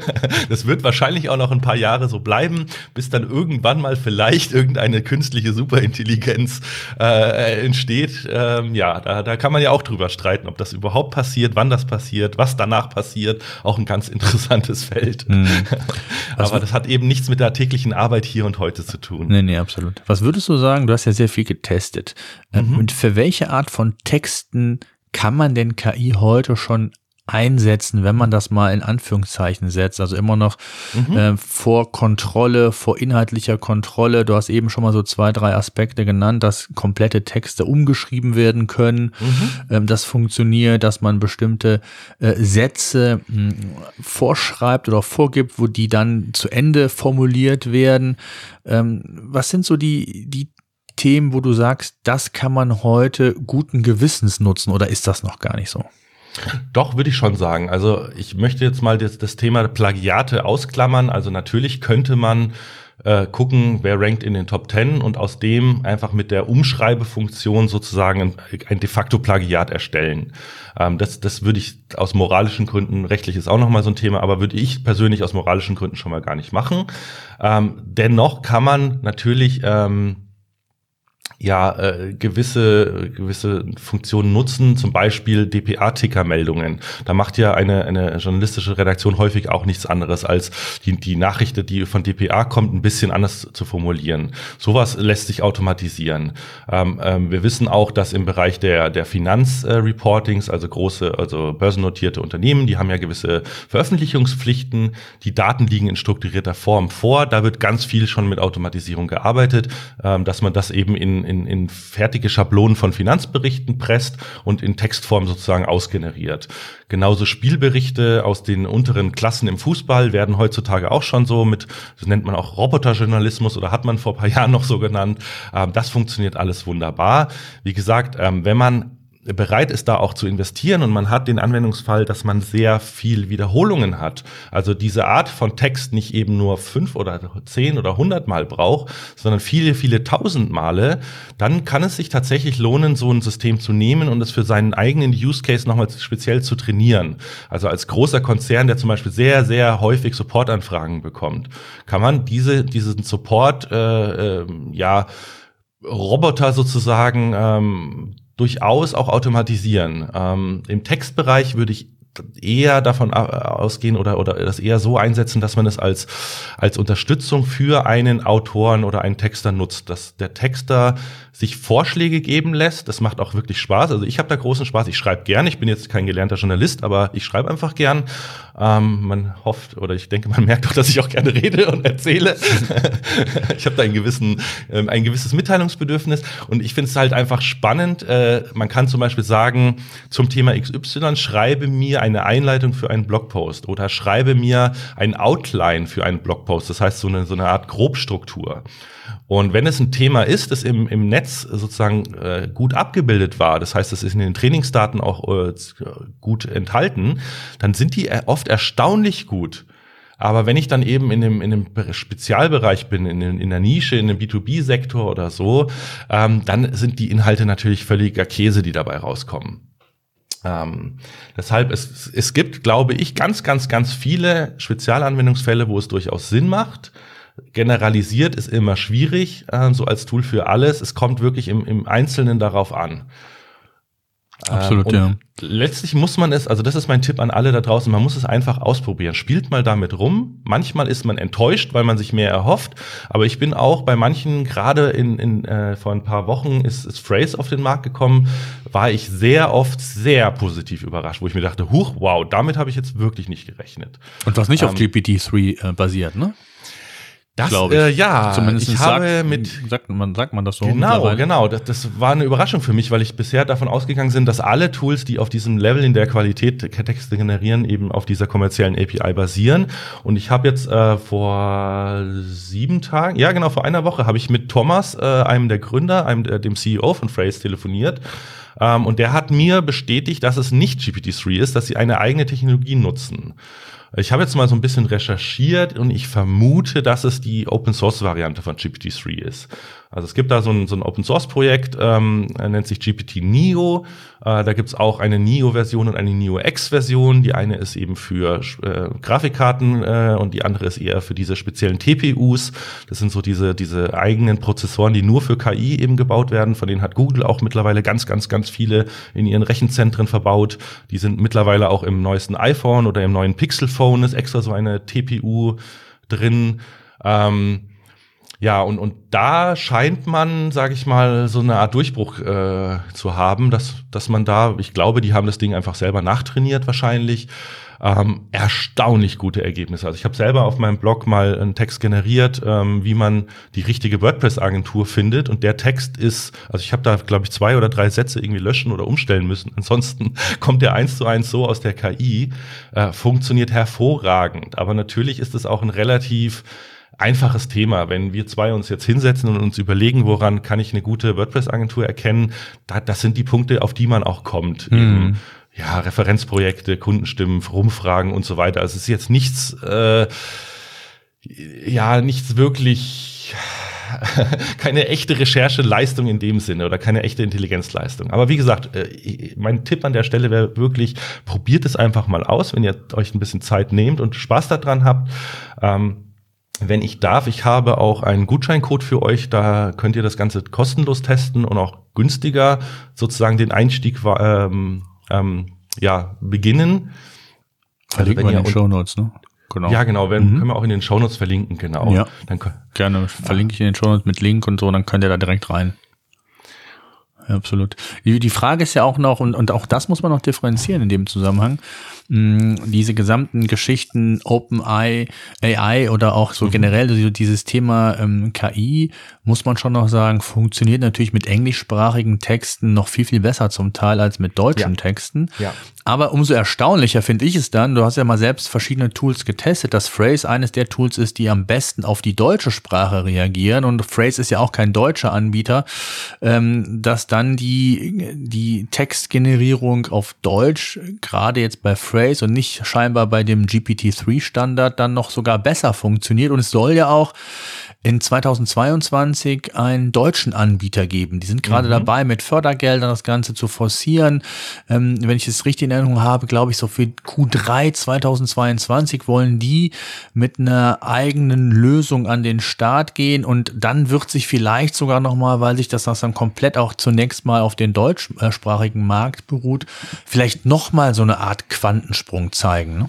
Das wird wahrscheinlich auch noch ein paar Jahre so bleiben, bis dann irgendwann mal vielleicht irgendeine künstliche Superintelligenz äh, entsteht. Ähm, ja, da, da kann man ja auch drüber streiten, ob das überhaupt passiert, wann das passiert, was danach passiert. Auch ein ganz interessantes Feld. Mhm. Aber das hat eben nichts mit der täglichen Arbeit hier und heute zu tun. Nee, nee, absolut. Was würdest du sagen? Du hast ja sehr viel getestet. Mhm. Und für welche Art von Text Texten kann man denn KI heute schon einsetzen, wenn man das mal in Anführungszeichen setzt. Also immer noch mhm. äh, vor Kontrolle, vor inhaltlicher Kontrolle. Du hast eben schon mal so zwei, drei Aspekte genannt, dass komplette Texte umgeschrieben werden können. Mhm. Ähm, das funktioniert, dass man bestimmte äh, Sätze mh, hm, vorschreibt oder vorgibt, wo die dann zu Ende formuliert werden. Ähm, was sind so die, die Themen, wo du sagst, das kann man heute guten Gewissens nutzen oder ist das noch gar nicht so? Doch, würde ich schon sagen. Also ich möchte jetzt mal das, das Thema Plagiate ausklammern. Also natürlich könnte man äh, gucken, wer rankt in den Top Ten und aus dem einfach mit der Umschreibefunktion sozusagen ein, ein de facto Plagiat erstellen. Ähm, das, das würde ich aus moralischen Gründen, rechtlich ist auch nochmal so ein Thema, aber würde ich persönlich aus moralischen Gründen schon mal gar nicht machen. Ähm, dennoch kann man natürlich ähm, ja äh, gewisse gewisse Funktionen nutzen, zum Beispiel DPA-Ticker-Meldungen. Da macht ja eine eine journalistische Redaktion häufig auch nichts anderes als die die Nachricht, die von DPA kommt, ein bisschen anders zu formulieren. Sowas lässt sich automatisieren. Ähm, ähm, wir wissen auch, dass im Bereich der der Finanzreportings, also große also börsennotierte Unternehmen, die haben ja gewisse Veröffentlichungspflichten. Die Daten liegen in strukturierter Form vor. Da wird ganz viel schon mit Automatisierung gearbeitet, ähm, dass man das eben in in, in fertige Schablonen von Finanzberichten presst und in Textform sozusagen ausgeneriert. Genauso Spielberichte aus den unteren Klassen im Fußball werden heutzutage auch schon so mit, das nennt man auch Roboterjournalismus oder hat man vor paar Jahren noch so genannt. Ähm, das funktioniert alles wunderbar. Wie gesagt, ähm, wenn man bereit ist, da auch zu investieren und man hat den Anwendungsfall, dass man sehr viel Wiederholungen hat. Also diese Art von Text nicht eben nur fünf oder zehn oder hundert Mal braucht, sondern viele, viele tausend Male, dann kann es sich tatsächlich lohnen, so ein System zu nehmen und es für seinen eigenen Use Case nochmal speziell zu trainieren. Also als großer Konzern, der zum Beispiel sehr, sehr häufig Supportanfragen bekommt, kann man diese, diesen Support, äh, äh, ja, Roboter sozusagen ähm, durchaus auch automatisieren. Ähm, Im Textbereich würde ich eher davon ausgehen oder, oder das eher so einsetzen, dass man es als, als Unterstützung für einen Autoren oder einen Texter nutzt, dass der Texter sich Vorschläge geben lässt. Das macht auch wirklich Spaß. Also ich habe da großen Spaß. Ich schreibe gern. Ich bin jetzt kein gelernter Journalist, aber ich schreibe einfach gern. Ähm, man hofft oder ich denke, man merkt auch, dass ich auch gerne rede und erzähle. ich habe da einen gewissen, ähm, ein gewisses Mitteilungsbedürfnis und ich finde es halt einfach spannend. Äh, man kann zum Beispiel sagen, zum Thema XY schreibe mir eine Einleitung für einen Blogpost oder schreibe mir ein Outline für einen Blogpost. Das heißt so eine, so eine Art Grobstruktur. Und wenn es ein Thema ist, das im, im Netz sozusagen äh, gut abgebildet war, das heißt, es ist in den Trainingsdaten auch äh, gut enthalten, dann sind die äh, oft erstaunlich gut. Aber wenn ich dann eben in dem, in dem Spezialbereich bin, in, in der Nische, in dem B2B-Sektor oder so, ähm, dann sind die Inhalte natürlich völliger Käse, die dabei rauskommen. Ähm, deshalb, es, es gibt, glaube ich, ganz, ganz, ganz viele Spezialanwendungsfälle, wo es durchaus Sinn macht, generalisiert ist immer schwierig, äh, so als Tool für alles. Es kommt wirklich im, im Einzelnen darauf an. Absolut, ähm, ja. Letztlich muss man es, also das ist mein Tipp an alle da draußen, man muss es einfach ausprobieren. Spielt mal damit rum. Manchmal ist man enttäuscht, weil man sich mehr erhofft. Aber ich bin auch bei manchen, gerade in, in äh, vor ein paar Wochen ist, ist Phrase auf den Markt gekommen, war ich sehr oft sehr positiv überrascht, wo ich mir dachte, huch, wow, damit habe ich jetzt wirklich nicht gerechnet. Und was nicht ähm, auf GPT-3 äh, basiert, ne? Das, glaube ich. Äh, ja, Zumindest ich sagt, habe mit sagt man, sagt man das so. Genau, genau. Das, das war eine Überraschung für mich, weil ich bisher davon ausgegangen bin, dass alle Tools, die auf diesem Level in der Qualität Texte generieren, eben auf dieser kommerziellen API basieren. Und ich habe jetzt äh, vor sieben Tagen, ja genau, vor einer Woche habe ich mit Thomas, äh, einem der Gründer, einem der, dem CEO von Phrase, telefoniert. Ähm, und der hat mir bestätigt, dass es nicht GPT-3 ist, dass sie eine eigene Technologie nutzen. Ich habe jetzt mal so ein bisschen recherchiert und ich vermute, dass es die Open Source Variante von GPT-3 ist. Also es gibt da so ein, so ein Open Source Projekt, ähm, nennt sich GPT Neo. Äh, da gibt's auch eine Neo-Version und eine Neo X-Version. Die eine ist eben für äh, Grafikkarten äh, und die andere ist eher für diese speziellen TPUs. Das sind so diese, diese eigenen Prozessoren, die nur für KI eben gebaut werden. Von denen hat Google auch mittlerweile ganz, ganz, ganz viele in ihren Rechenzentren verbaut. Die sind mittlerweile auch im neuesten iPhone oder im neuen Pixel Phone ist extra so eine TPU drin. Ähm, ja, und, und da scheint man, sage ich mal, so eine Art Durchbruch äh, zu haben, dass, dass man da, ich glaube, die haben das Ding einfach selber nachtrainiert wahrscheinlich. Ähm, erstaunlich gute Ergebnisse. Also ich habe selber auf meinem Blog mal einen Text generiert, ähm, wie man die richtige WordPress-Agentur findet. Und der Text ist, also ich habe da, glaube ich, zwei oder drei Sätze irgendwie löschen oder umstellen müssen. Ansonsten kommt der eins zu eins so aus der KI, äh, funktioniert hervorragend. Aber natürlich ist es auch ein relativ einfaches Thema. Wenn wir zwei uns jetzt hinsetzen und uns überlegen, woran kann ich eine gute WordPress-Agentur erkennen, da, das sind die Punkte, auf die man auch kommt. Mhm. Eben, ja, Referenzprojekte, Kundenstimmen, Rumfragen und so weiter. Also es ist jetzt nichts, äh, ja, nichts wirklich keine echte Rechercheleistung in dem Sinne oder keine echte Intelligenzleistung. Aber wie gesagt, äh, mein Tipp an der Stelle wäre wirklich, probiert es einfach mal aus, wenn ihr euch ein bisschen Zeit nehmt und Spaß daran habt. Ähm, wenn ich darf, ich habe auch einen Gutscheincode für euch, da könnt ihr das Ganze kostenlos testen und auch günstiger sozusagen den Einstieg ähm, ähm, ja, beginnen. Verlinken also wir in den Show Notes, ne? Genau. Ja, genau, wenn, mhm. können wir auch in den Show Notes verlinken, genau. Ja, dann, gerne, verlinke ich in den Show Notes mit Link und so, dann könnt ihr da direkt rein. Ja, absolut. Die, die Frage ist ja auch noch, und, und auch das muss man noch differenzieren in dem Zusammenhang. Mh, diese gesamten Geschichten OpenAI AI oder auch so mhm. generell dieses Thema ähm, KI, muss man schon noch sagen, funktioniert natürlich mit englischsprachigen Texten noch viel, viel besser zum Teil als mit deutschen ja. Texten. Ja. Aber umso erstaunlicher finde ich es dann, du hast ja mal selbst verschiedene Tools getestet, dass Phrase eines der Tools ist, die am besten auf die deutsche Sprache reagieren und Phrase ist ja auch kein deutscher Anbieter, ähm, dass dann die, die Textgenerierung auf Deutsch, gerade jetzt bei Phrase und nicht scheinbar bei dem GPT-3-Standard, dann noch sogar besser funktioniert. Und es soll ja auch in 2022 einen deutschen Anbieter geben. Die sind gerade mhm. dabei, mit Fördergeldern das Ganze zu forcieren. Ähm, wenn ich es richtig in Erinnerung habe, glaube ich, so für Q3 2022 wollen die mit einer eigenen Lösung an den Start gehen und dann wird sich vielleicht sogar nochmal, weil sich das dann komplett auch zunächst mal auf den deutschsprachigen Markt beruht, vielleicht nochmal so eine Art Quantensprung zeigen. Ne?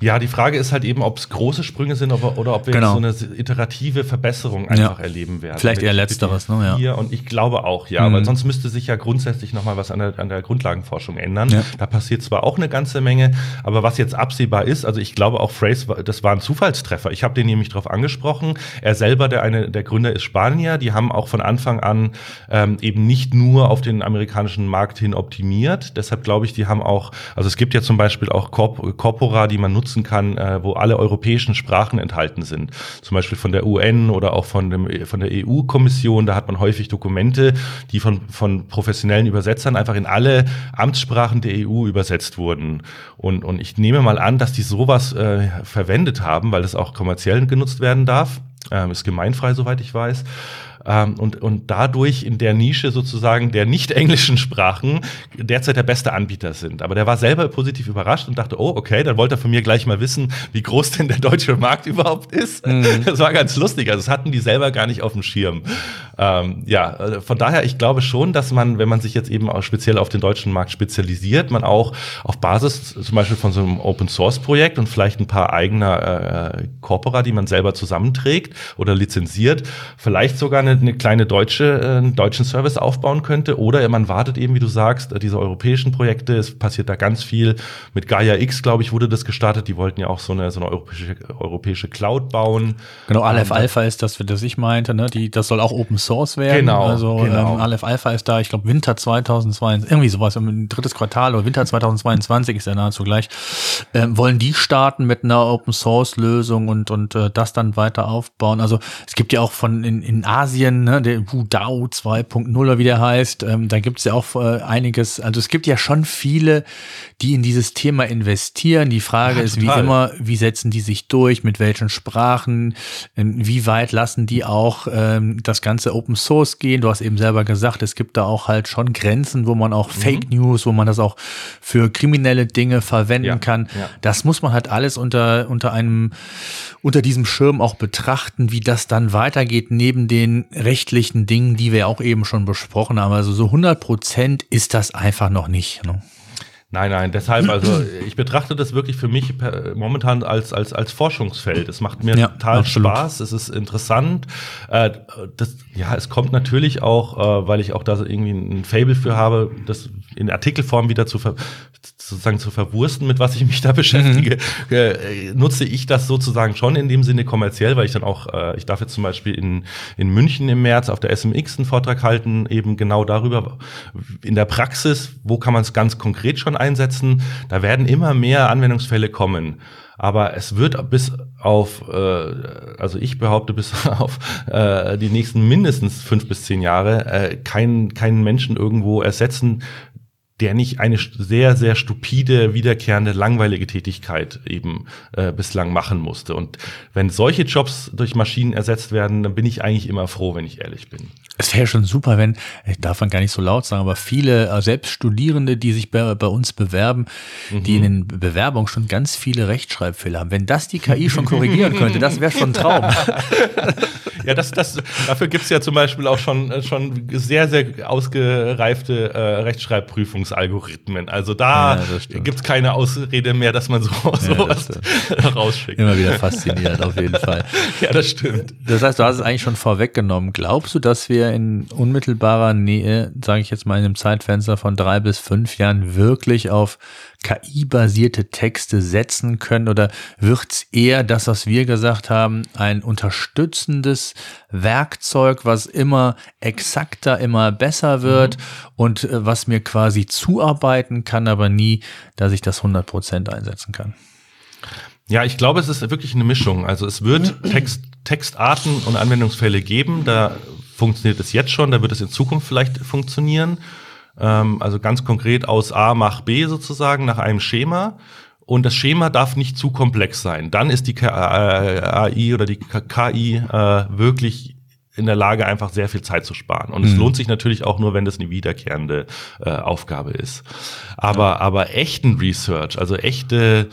Ja, die Frage ist halt eben, ob es große Sprünge sind oder ob wir genau. so eine iterative Verbesserung einfach ja. erleben werden. Vielleicht eher letzteres, ne? Ja. Und ich glaube auch, ja, mhm. weil sonst müsste sich ja grundsätzlich nochmal was an der, an der Grundlagenforschung ändern. Ja. Da passiert zwar auch eine ganze Menge, aber was jetzt absehbar ist, also ich glaube auch Phrase, das war ein Zufallstreffer. Ich habe den nämlich darauf angesprochen. Er selber, der eine der Gründer ist Spanier, die haben auch von Anfang an ähm, eben nicht nur auf den amerikanischen Markt hin optimiert. Deshalb glaube ich, die haben auch, also es gibt ja zum Beispiel auch Corp Corpora, die man nutzt nutzen kann, äh, wo alle europäischen Sprachen enthalten sind. Zum Beispiel von der UN oder auch von, dem, von der EU-Kommission. Da hat man häufig Dokumente, die von, von professionellen Übersetzern einfach in alle Amtssprachen der EU übersetzt wurden. Und, und ich nehme mal an, dass die sowas äh, verwendet haben, weil es auch kommerziell genutzt werden darf. Ähm, ist gemeinfrei, soweit ich weiß ähm, und, und dadurch in der Nische sozusagen der nicht englischen Sprachen derzeit der beste Anbieter sind. Aber der war selber positiv überrascht und dachte, oh, okay, dann wollte er von mir gleich mal wissen, wie groß denn der deutsche Markt überhaupt ist. Mhm. Das war ganz lustig. Also das hatten die selber gar nicht auf dem Schirm. Ähm, ja, äh, von daher, ich glaube schon, dass man, wenn man sich jetzt eben auch speziell auf den deutschen Markt spezialisiert, man auch auf Basis zum Beispiel von so einem Open Source Projekt und vielleicht ein paar eigener äh, Corpora, die man selber zusammenträgt oder lizenziert, vielleicht sogar eine, eine kleine deutsche, äh, einen deutschen Service aufbauen könnte. Oder man wartet eben, wie du sagst, äh, diese europäischen Projekte, es passiert da ganz viel. Mit Gaia X, glaube ich, wurde das gestartet. Die wollten ja auch so eine, so eine europäische, europäische Cloud bauen. Genau, Aleph ähm, Alpha ist das, was ich meinte, ne? Die, das soll auch Open Source werden. Genau. Also genau. Ähm, Aleph Alpha ist da, ich glaube, Winter 2022, irgendwie sowas, im drittes Quartal oder Winter 2022 ist ja nahezu gleich. Ähm, wollen die starten mit einer Open Source Lösung und, und äh, das dann weiter aufbauen? Also es gibt ja auch von in, in Asien, ne, der Wudao 2.0 oder wie der heißt, ähm, da gibt es ja auch äh, einiges. Also es gibt ja schon viele, die in dieses Thema investieren. Die Frage ja, ist wie immer, wie setzen die sich durch, mit welchen Sprachen, ähm, wie weit lassen die auch ähm, das ganze Open Source gehen. Du hast eben selber gesagt, es gibt da auch halt schon Grenzen, wo man auch mhm. Fake News, wo man das auch für kriminelle Dinge verwenden ja, kann. Ja. Das muss man halt alles unter, unter einem, unter diesem Schirm auch betrachten, wie das dann weitergeht, neben den rechtlichen Dingen, die wir auch eben schon besprochen haben. Also so 100 Prozent ist das einfach noch nicht. Ne? Nein, nein, deshalb, also ich betrachte das wirklich für mich momentan als, als, als Forschungsfeld. Es macht mir ja, total absolut. Spaß, es ist interessant. Äh, das, ja, es kommt natürlich auch, äh, weil ich auch da irgendwie ein Fable für habe, das in Artikelform wieder zu, ver sozusagen zu verwursten, mit was ich mich da beschäftige, mhm. äh, nutze ich das sozusagen schon in dem Sinne kommerziell, weil ich dann auch, äh, ich darf jetzt zum Beispiel in, in München im März auf der SMX einen Vortrag halten, eben genau darüber, in der Praxis, wo kann man es ganz konkret schon einsetzen. Da werden immer mehr Anwendungsfälle kommen. Aber es wird bis auf, äh, also ich behaupte, bis auf äh, die nächsten mindestens fünf bis zehn Jahre äh, keinen keinen Menschen irgendwo ersetzen, der nicht eine sehr, sehr stupide, wiederkehrende, langweilige Tätigkeit eben äh, bislang machen musste. Und wenn solche Jobs durch Maschinen ersetzt werden, dann bin ich eigentlich immer froh, wenn ich ehrlich bin. Es wäre schon super, wenn, ich darf man gar nicht so laut sagen, aber viele, äh, selbst Studierende, die sich bei, bei uns bewerben, mhm. die in den Bewerbungen schon ganz viele Rechtschreibfehler haben. Wenn das die KI schon korrigieren könnte, das wäre schon ein Traum. ja, das, das, dafür gibt's ja zum Beispiel auch schon, äh, schon sehr, sehr ausgereifte äh, Rechtschreibprüfungsalgorithmen. Also da ja, gibt's keine Ausrede mehr, dass man so, ja, sowas rausschickt. Immer wieder faszinierend, auf jeden Fall. Ja, das stimmt. Das heißt, du hast es eigentlich schon vorweggenommen. Glaubst du, dass wir in unmittelbarer Nähe, sage ich jetzt mal in einem Zeitfenster von drei bis fünf Jahren, wirklich auf KI-basierte Texte setzen können? Oder wird es eher das, was wir gesagt haben, ein unterstützendes Werkzeug, was immer exakter, immer besser wird mhm. und äh, was mir quasi zuarbeiten kann, aber nie, dass ich das 100 Prozent einsetzen kann? Ja, ich glaube, es ist wirklich eine Mischung. Also es wird Text, Textarten und Anwendungsfälle geben. Da funktioniert es jetzt schon, da wird es in Zukunft vielleicht funktionieren. Ähm, also ganz konkret aus A mach B sozusagen nach einem Schema. Und das Schema darf nicht zu komplex sein. Dann ist die AI oder die KI äh, wirklich in der Lage, einfach sehr viel Zeit zu sparen. Und mhm. es lohnt sich natürlich auch nur, wenn das eine wiederkehrende äh, Aufgabe ist. Aber, aber echten Research, also echte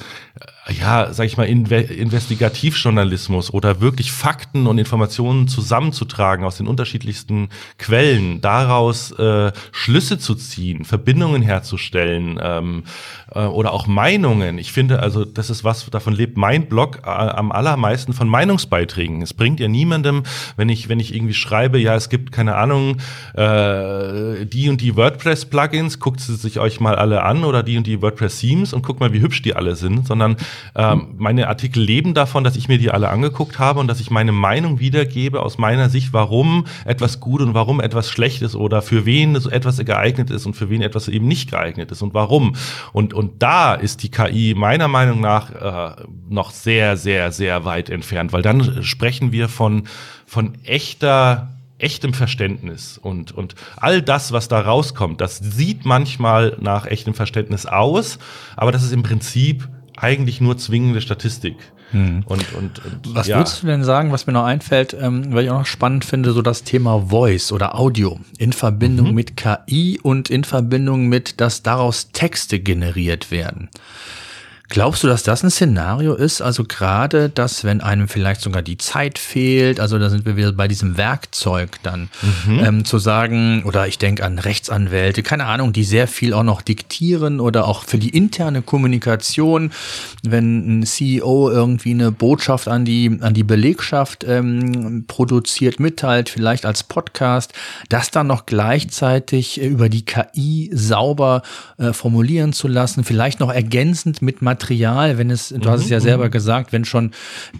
ja, sag ich mal, Inve Investigativjournalismus oder wirklich Fakten und Informationen zusammenzutragen aus den unterschiedlichsten Quellen, daraus äh, Schlüsse zu ziehen, Verbindungen herzustellen ähm, äh, oder auch Meinungen. Ich finde, also das ist was, davon lebt mein Blog äh, am allermeisten von Meinungsbeiträgen. Es bringt ja niemandem, wenn ich, wenn ich irgendwie schreibe, ja, es gibt keine Ahnung, äh, die und die WordPress-Plugins, guckt sie sich euch mal alle an oder die und die WordPress-Themes und guckt mal, wie hübsch die alle sind, sondern ähm, meine Artikel leben davon, dass ich mir die alle angeguckt habe und dass ich meine Meinung wiedergebe aus meiner Sicht, warum etwas gut und warum etwas schlecht ist oder für wen etwas geeignet ist und für wen etwas eben nicht geeignet ist und warum. Und, und da ist die KI meiner Meinung nach äh, noch sehr, sehr, sehr weit entfernt, weil dann sprechen wir von, von echter echtem Verständnis und, und all das, was da rauskommt, das sieht manchmal nach echtem Verständnis aus, aber das ist im Prinzip eigentlich nur zwingende Statistik. Hm. Und, und, und, was ja. würdest du denn sagen, was mir noch einfällt, ähm, weil ich auch noch spannend finde, so das Thema Voice oder Audio in Verbindung mhm. mit KI und in Verbindung mit, dass daraus Texte generiert werden. Glaubst du, dass das ein Szenario ist? Also gerade, dass wenn einem vielleicht sogar die Zeit fehlt, also da sind wir wieder bei diesem Werkzeug dann, mhm. ähm, zu sagen, oder ich denke an Rechtsanwälte, keine Ahnung, die sehr viel auch noch diktieren oder auch für die interne Kommunikation, wenn ein CEO irgendwie eine Botschaft an die, an die Belegschaft ähm, produziert, mitteilt, vielleicht als Podcast, das dann noch gleichzeitig über die KI sauber äh, formulieren zu lassen, vielleicht noch ergänzend mit Material Material, wenn es, du hast es ja mhm, selber mhm. gesagt, wenn schon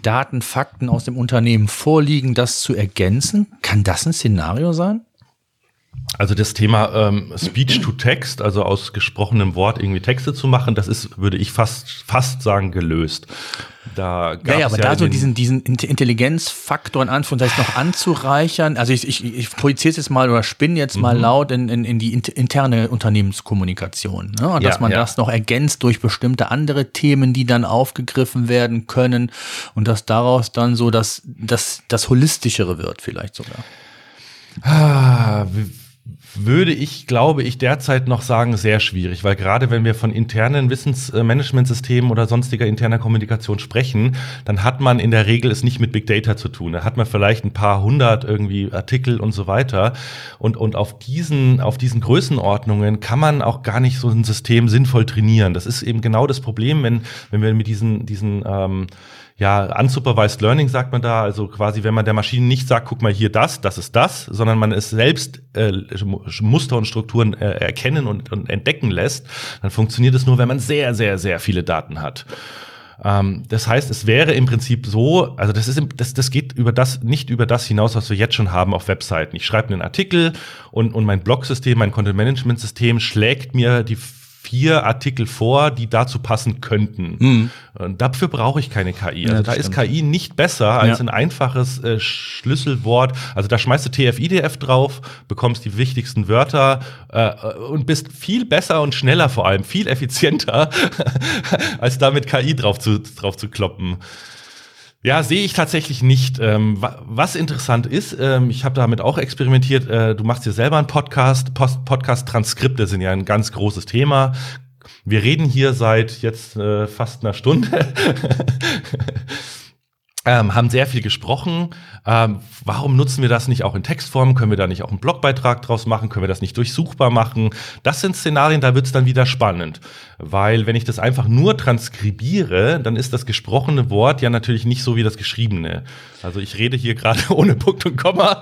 Daten, Fakten aus dem Unternehmen vorliegen, das zu ergänzen, kann das ein Szenario sein? Also das Thema ähm, Speech to Text, also aus gesprochenem Wort irgendwie Texte zu machen, das ist, würde ich fast, fast sagen, gelöst. Da ja, ja, aber ja da so diesen, diesen Intelligenzfaktor in Anführungszeichen noch anzureichern, also ich, ich, ich projiziere es jetzt mal oder spinne jetzt mal mhm. laut in, in, in die interne Unternehmenskommunikation. Ne? Und dass man ja. das noch ergänzt durch bestimmte andere Themen, die dann aufgegriffen werden können und dass daraus dann so das, das, das Holistischere wird vielleicht sogar. Ah, würde ich, glaube ich, derzeit noch sagen, sehr schwierig, weil gerade wenn wir von internen Wissensmanagementsystemen oder sonstiger interner Kommunikation sprechen, dann hat man in der Regel es nicht mit Big Data zu tun. Da hat man vielleicht ein paar hundert irgendwie Artikel und so weiter. Und, und auf diesen, auf diesen Größenordnungen kann man auch gar nicht so ein System sinnvoll trainieren. Das ist eben genau das Problem, wenn, wenn wir mit diesen, diesen, ähm, ja, unsupervised Learning sagt man da, also quasi, wenn man der Maschine nicht sagt, guck mal hier das, das ist das, sondern man es selbst äh, Muster und Strukturen äh, erkennen und, und entdecken lässt, dann funktioniert es nur, wenn man sehr, sehr, sehr viele Daten hat. Ähm, das heißt, es wäre im Prinzip so, also das ist, das, das geht über das, nicht über das hinaus, was wir jetzt schon haben auf Webseiten. Ich schreibe einen Artikel und, und mein Blog-System, mein Content-Management-System schlägt mir die vier Artikel vor, die dazu passen könnten. Mhm. Und dafür brauche ich keine KI. Also ja, da ist KI nicht besser als ja. ein einfaches äh, Schlüsselwort. Also da schmeißt du TF-IDF drauf, bekommst die wichtigsten Wörter äh, und bist viel besser und schneller vor allem, viel effizienter, als da mit KI drauf zu, drauf zu kloppen. Ja, sehe ich tatsächlich nicht. Ähm, was interessant ist, ähm, ich habe damit auch experimentiert, äh, du machst dir selber einen Podcast, Podcast-Transkripte sind ja ein ganz großes Thema. Wir reden hier seit jetzt äh, fast einer Stunde. ähm, haben sehr viel gesprochen. Ähm, warum nutzen wir das nicht auch in Textform? Können wir da nicht auch einen Blogbeitrag draus machen? Können wir das nicht durchsuchbar machen? Das sind Szenarien, da wird es dann wieder spannend. Weil wenn ich das einfach nur transkribiere, dann ist das gesprochene Wort ja natürlich nicht so wie das geschriebene. Also ich rede hier gerade ohne Punkt und Komma.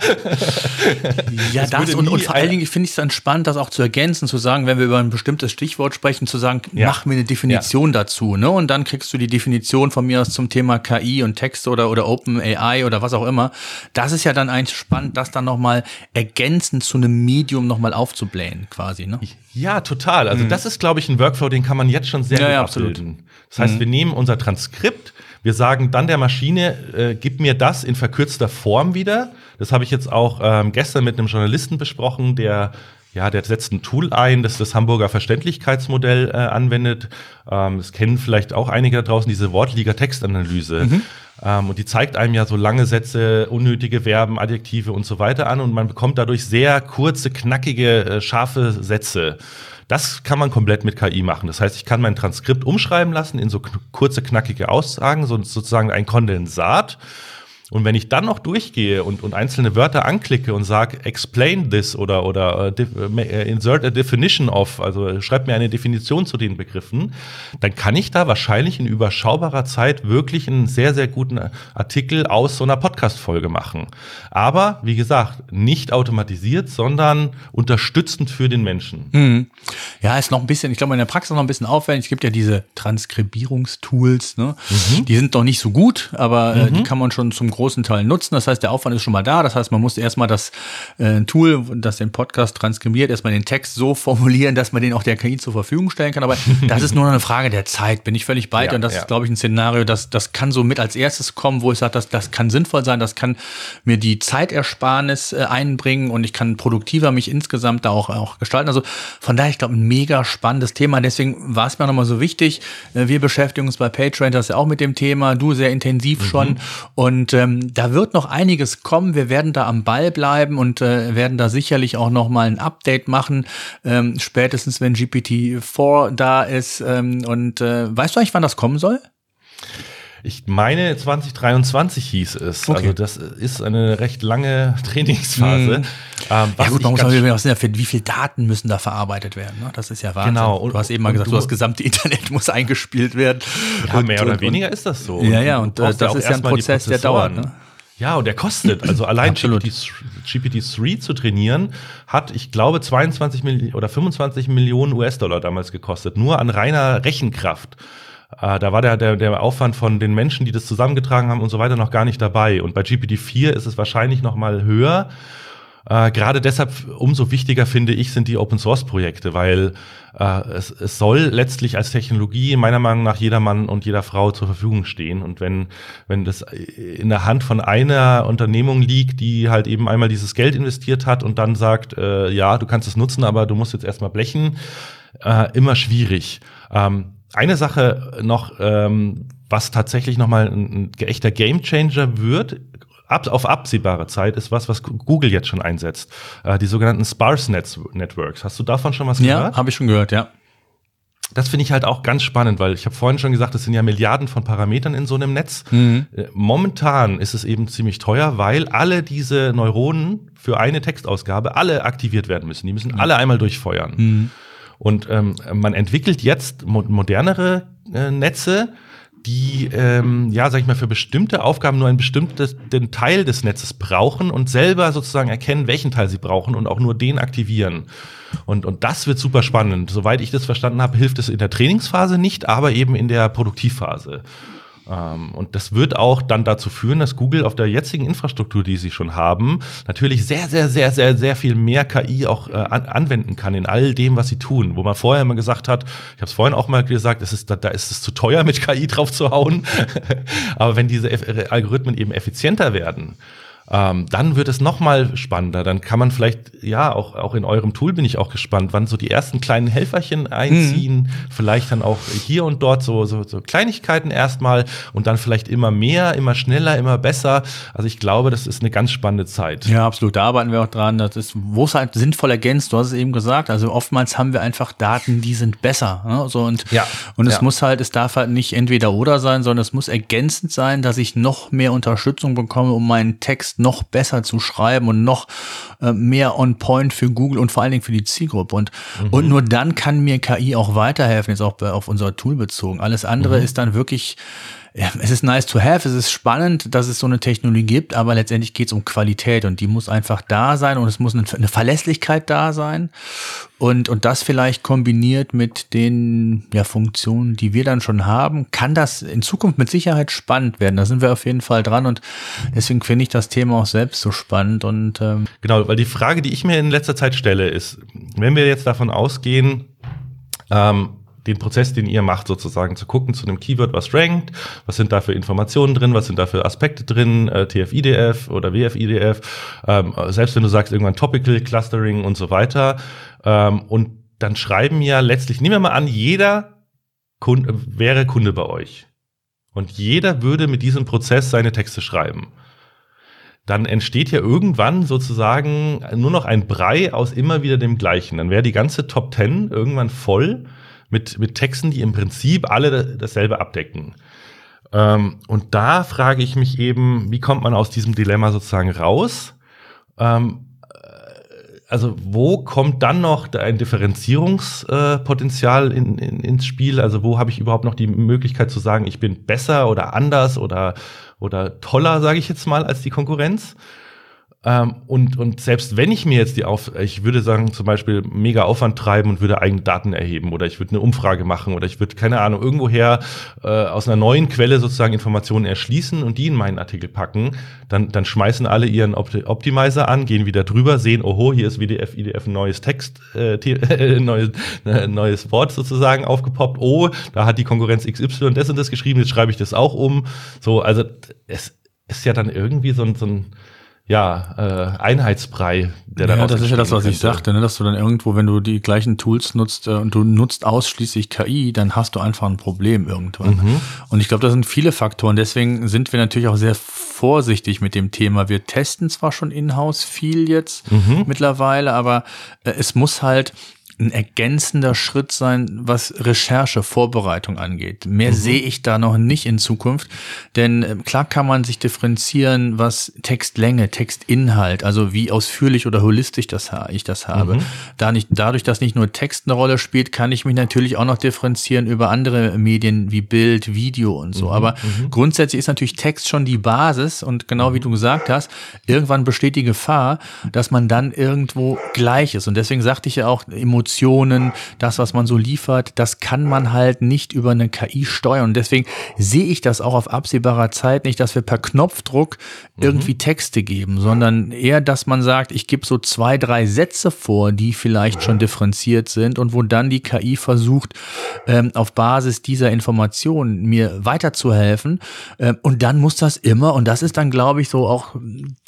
ja, das, das und, und, vor allen Dingen finde ich es dann spannend, das auch zu ergänzen, zu sagen, wenn wir über ein bestimmtes Stichwort sprechen, zu sagen, ja. mach mir eine Definition ja. dazu. Ne? Und dann kriegst du die Definition von mir aus zum Thema KI und Texte oder, oder Open AI oder was auch immer. Das ist ja dann eigentlich spannend, das dann nochmal ergänzend zu einem Medium nochmal aufzublähen, quasi. Ne? Ja, total. Also mhm. das ist, glaube ich, ein Workflow, den kann man jetzt schon sehr ja, gut ja, abbilden. Das heißt, mhm. wir nehmen unser Transkript, wir sagen dann der Maschine, äh, gib mir das in verkürzter Form wieder. Das habe ich jetzt auch ähm, gestern mit einem Journalisten besprochen, der ja, der setzt ein Tool ein, das das Hamburger Verständlichkeitsmodell äh, anwendet. Ähm, das kennen vielleicht auch einige da draußen, diese Wortliga-Textanalyse. Mhm. Ähm, und die zeigt einem ja so lange Sätze, unnötige Verben, Adjektive und so weiter an. Und man bekommt dadurch sehr kurze, knackige, äh, scharfe Sätze. Das kann man komplett mit KI machen. Das heißt, ich kann mein Transkript umschreiben lassen in so kurze, knackige Aussagen, so sozusagen ein Kondensat. Und wenn ich dann noch durchgehe und, und einzelne Wörter anklicke und sage, explain this oder, oder uh, insert a definition of, also schreib mir eine Definition zu den Begriffen, dann kann ich da wahrscheinlich in überschaubarer Zeit wirklich einen sehr, sehr guten Artikel aus so einer Podcast-Folge machen. Aber, wie gesagt, nicht automatisiert, sondern unterstützend für den Menschen. Mhm. Ja, ist noch ein bisschen, ich glaube, in der Praxis noch ein bisschen aufwendig. Es gibt ja diese Transkribierungstools, ne? Mhm. Die sind noch nicht so gut, aber äh, mhm. die kann man schon zum großen großen Teil nutzen. Das heißt, der Aufwand ist schon mal da. Das heißt, man muss erstmal das äh, Tool, das den Podcast transkribiert, erstmal den Text so formulieren, dass man den auch der KI zur Verfügung stellen kann. Aber das ist nur eine Frage der Zeit, bin ich völlig bei dir. Ja, und das ja. ist, glaube ich, ein Szenario, das, das kann so mit als erstes kommen, wo ich sage, das, das kann sinnvoll sein, das kann mir die Zeitersparnis äh, einbringen und ich kann produktiver mich insgesamt da auch, auch gestalten. Also von daher, ich glaube, ein mega spannendes Thema. Deswegen war es mir nochmal so wichtig. Äh, wir beschäftigen uns bei PageRank das ja auch mit dem Thema, du sehr intensiv mhm. schon. Und ähm, ähm, da wird noch einiges kommen. Wir werden da am Ball bleiben und äh, werden da sicherlich auch noch mal ein Update machen, ähm, spätestens wenn GPT-4 da ist. Ähm, und äh, weißt du eigentlich, wann das kommen soll? Ich meine, 2023 hieß es. Okay. Also das ist eine recht lange Trainingsphase. Mhm. Ähm, ja gut, man muss auch sehen, wie viele Daten müssen da verarbeitet werden. Ne? Das ist ja Wahnsinn. Genau. Und, du hast eben mal gesagt, du, das gesamte Internet muss eingespielt werden. Ja, und, mehr oder und, weniger ist das so. Ja, ja, und, und das ist ja ein Prozess, der dauert. Ne? Ja, und der kostet. Also allein GPT-3 zu trainieren, hat, ich glaube, 22 Millionen oder 25 Millionen US-Dollar damals gekostet. Nur an reiner Rechenkraft. Äh, da war der, der, der Aufwand von den Menschen, die das zusammengetragen haben und so weiter noch gar nicht dabei. Und bei GPT-4 ist es wahrscheinlich noch mal höher. Äh, Gerade deshalb umso wichtiger finde ich sind die Open Source Projekte, weil äh, es, es soll letztlich als Technologie meiner Meinung nach jeder Mann und jeder Frau zur Verfügung stehen. Und wenn, wenn das in der Hand von einer Unternehmung liegt, die halt eben einmal dieses Geld investiert hat und dann sagt, äh, ja, du kannst es nutzen, aber du musst jetzt erstmal blechen, äh, immer schwierig. Ähm, eine Sache noch, ähm, was tatsächlich nochmal ein, ein echter Gamechanger wird, ab, auf absehbare Zeit, ist was, was Google jetzt schon einsetzt. Äh, die sogenannten Sparse Networks. Hast du davon schon was gehört? Ja, habe ich schon gehört, ja. Das finde ich halt auch ganz spannend, weil ich habe vorhin schon gesagt, es sind ja Milliarden von Parametern in so einem Netz. Mhm. Äh, momentan ist es eben ziemlich teuer, weil alle diese Neuronen für eine Textausgabe alle aktiviert werden müssen. Die müssen mhm. alle einmal durchfeuern. Mhm. Und ähm, man entwickelt jetzt mo modernere äh, Netze, die, ähm, ja, sag ich mal, für bestimmte Aufgaben nur einen bestimmten Teil des Netzes brauchen und selber sozusagen erkennen, welchen Teil sie brauchen und auch nur den aktivieren. Und, und das wird super spannend. Soweit ich das verstanden habe, hilft es in der Trainingsphase nicht, aber eben in der Produktivphase. Ähm, und das wird auch dann dazu führen, dass Google auf der jetzigen Infrastruktur, die sie schon haben, natürlich sehr, sehr, sehr, sehr, sehr viel mehr KI auch äh, anwenden kann in all dem, was sie tun. Wo man vorher immer gesagt hat, ich habe es vorhin auch mal gesagt, es ist, da, da ist es zu teuer, mit KI drauf zu hauen. Aber wenn diese Algorithmen eben effizienter werden, ähm, dann wird es noch mal spannender. Dann kann man vielleicht, ja, auch, auch in eurem Tool bin ich auch gespannt, wann so die ersten kleinen Helferchen einziehen. Mhm. Vielleicht dann auch hier und dort so, so, so Kleinigkeiten erstmal und dann vielleicht immer mehr, immer schneller, immer besser. Also ich glaube, das ist eine ganz spannende Zeit. Ja, absolut. Da arbeiten wir auch dran. Das ist, wo es halt sinnvoll ergänzt. Du hast es eben gesagt. Also oftmals haben wir einfach Daten, die sind besser. Ne? So und, ja. und es ja. muss halt, es darf halt nicht entweder oder sein, sondern es muss ergänzend sein, dass ich noch mehr Unterstützung bekomme, um meinen Text noch besser zu schreiben und noch äh, mehr on point für Google und vor allen Dingen für die Zielgruppe. Und, mhm. und nur dann kann mir KI auch weiterhelfen, jetzt auch auf unser Tool bezogen. Alles andere mhm. ist dann wirklich ja, es ist nice to have, es ist spannend, dass es so eine Technologie gibt, aber letztendlich geht es um Qualität und die muss einfach da sein und es muss eine, Verlässlichkeit da sein und, und das vielleicht kombiniert mit den ja, Funktionen, die wir dann schon haben, kann das in Zukunft mit Sicherheit spannend werden. Da sind wir auf jeden Fall dran und deswegen finde ich das Thema auch selbst so spannend und ähm genau, weil die Frage, die ich mir in letzter Zeit stelle, ist, wenn wir jetzt davon ausgehen, ähm, den Prozess, den ihr macht, sozusagen zu gucken zu einem Keyword, was rankt, was sind da für Informationen drin, was sind da für Aspekte drin, äh, TF-IDF oder WF-IDF, ähm, selbst wenn du sagst irgendwann Topical Clustering und so weiter. Ähm, und dann schreiben ja letztlich, nehmen wir mal an, jeder Kunde, wäre Kunde bei euch. Und jeder würde mit diesem Prozess seine Texte schreiben dann entsteht ja irgendwann sozusagen nur noch ein Brei aus immer wieder dem gleichen. Dann wäre die ganze Top 10 irgendwann voll mit, mit Texten, die im Prinzip alle dasselbe abdecken. Ähm, und da frage ich mich eben, wie kommt man aus diesem Dilemma sozusagen raus? Ähm, äh, also wo kommt dann noch ein Differenzierungspotenzial in, in, ins Spiel? Also wo habe ich überhaupt noch die Möglichkeit zu sagen, ich bin besser oder anders oder, oder toller, sage ich jetzt mal, als die Konkurrenz? Ähm, und, und selbst wenn ich mir jetzt die auf, ich würde sagen, zum Beispiel mega Aufwand treiben und würde eigene Daten erheben oder ich würde eine Umfrage machen oder ich würde, keine Ahnung, irgendwoher äh, aus einer neuen Quelle sozusagen Informationen erschließen und die in meinen Artikel packen, dann, dann schmeißen alle ihren Opt Optimizer an, gehen wieder drüber, sehen, oho, hier ist WDF, IDF ein neues Text, äh, äh, neues, äh, neues Wort sozusagen aufgepoppt, oh, da hat die Konkurrenz XY das und das geschrieben, jetzt schreibe ich das auch um. So, also es ist ja dann irgendwie so ein, so ein ja, äh, Einheitsbrei, der dann Ja, das ist ja das, was ich sagte, ne? dass du dann irgendwo, wenn du die gleichen Tools nutzt äh, und du nutzt ausschließlich KI, dann hast du einfach ein Problem irgendwann. Mhm. Und ich glaube, das sind viele Faktoren. Deswegen sind wir natürlich auch sehr vorsichtig mit dem Thema. Wir testen zwar schon in-house viel jetzt mhm. mittlerweile, aber äh, es muss halt ein ergänzender Schritt sein, was Recherche, Vorbereitung angeht. Mehr mhm. sehe ich da noch nicht in Zukunft, denn äh, klar kann man sich differenzieren, was Textlänge, Textinhalt, also wie ausführlich oder holistisch das, ich das habe. Mhm. Da nicht, dadurch, dass nicht nur Text eine Rolle spielt, kann ich mich natürlich auch noch differenzieren über andere Medien wie Bild, Video und so. Mhm. Aber mhm. grundsätzlich ist natürlich Text schon die Basis und genau wie du gesagt hast, irgendwann besteht die Gefahr, dass man dann irgendwo gleich ist. Und deswegen sagte ich ja auch, Emotionen Emotionen, das, was man so liefert, das kann man halt nicht über eine KI steuern. Und deswegen sehe ich das auch auf absehbarer Zeit nicht, dass wir per Knopfdruck mhm. irgendwie Texte geben, sondern eher, dass man sagt, ich gebe so zwei, drei Sätze vor, die vielleicht schon differenziert sind und wo dann die KI versucht, ähm, auf Basis dieser Informationen mir weiterzuhelfen. Ähm, und dann muss das immer, und das ist dann, glaube ich, so auch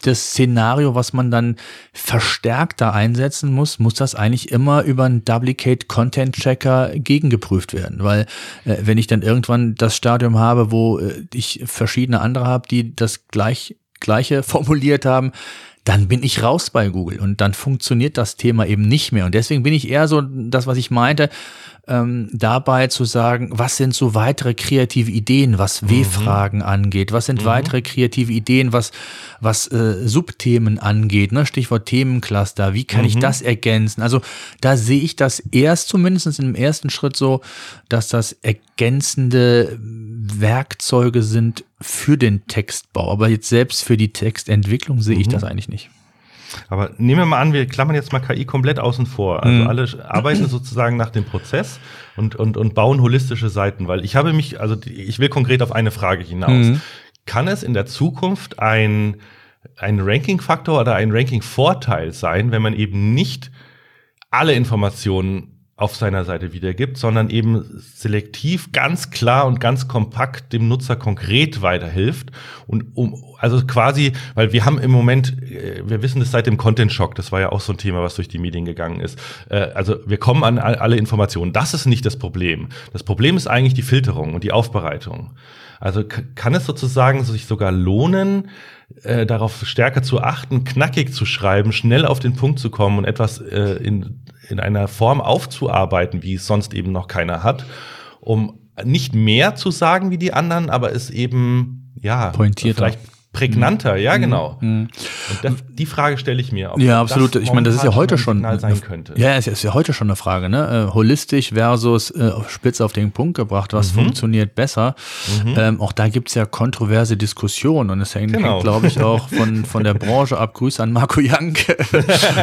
das Szenario, was man dann verstärkter einsetzen muss, muss das eigentlich immer über ein Duplicate Content Checker gegengeprüft werden. Weil äh, wenn ich dann irgendwann das Stadium habe, wo äh, ich verschiedene andere habe, die das gleich, gleiche formuliert haben, dann bin ich raus bei Google und dann funktioniert das Thema eben nicht mehr. Und deswegen bin ich eher so das, was ich meinte, ähm, dabei zu sagen, was sind so weitere kreative Ideen, was mhm. W-Fragen angeht, was sind mhm. weitere kreative Ideen, was, was äh, Subthemen angeht, ne? Stichwort Themencluster, wie kann mhm. ich das ergänzen? Also da sehe ich das erst zumindest im ersten Schritt so, dass das ergänzende Werkzeuge sind für den Textbau. Aber jetzt selbst für die Textentwicklung sehe ich mhm. das eigentlich nicht. Aber nehmen wir mal an, wir klammern jetzt mal KI komplett außen vor. Also mhm. alle arbeiten sozusagen nach dem Prozess und, und, und bauen holistische Seiten, weil ich habe mich, also ich will konkret auf eine Frage hinaus. Mhm. Kann es in der Zukunft ein, ein Ranking-Faktor oder ein Ranking-Vorteil sein, wenn man eben nicht alle Informationen auf seiner Seite wiedergibt, sondern eben selektiv ganz klar und ganz kompakt dem Nutzer konkret weiterhilft und um also quasi, weil wir haben im Moment, äh, wir wissen das seit dem Content Shock, das war ja auch so ein Thema, was durch die Medien gegangen ist. Äh, also wir kommen an alle Informationen. Das ist nicht das Problem. Das Problem ist eigentlich die Filterung und die Aufbereitung. Also kann es sozusagen sich sogar lohnen, äh, darauf stärker zu achten, knackig zu schreiben, schnell auf den Punkt zu kommen und etwas äh, in, in einer Form aufzuarbeiten, wie es sonst eben noch keiner hat, um nicht mehr zu sagen wie die anderen, aber es eben ja pointierter. vielleicht prägnanter, ja mhm. genau. Mhm. Das, die Frage stelle ich mir. Ob ja, absolut. Ich meine, das ist ja heute schon sein könnte. Ja, es ist ja heute schon eine Frage, ne? Äh, holistisch versus äh, spitz auf den Punkt gebracht. Was mhm. funktioniert besser? Mhm. Ähm, auch da gibt's ja kontroverse Diskussionen und es hängt, genau. glaube ich, auch von von der Branche ab. Grüße an Marco Jank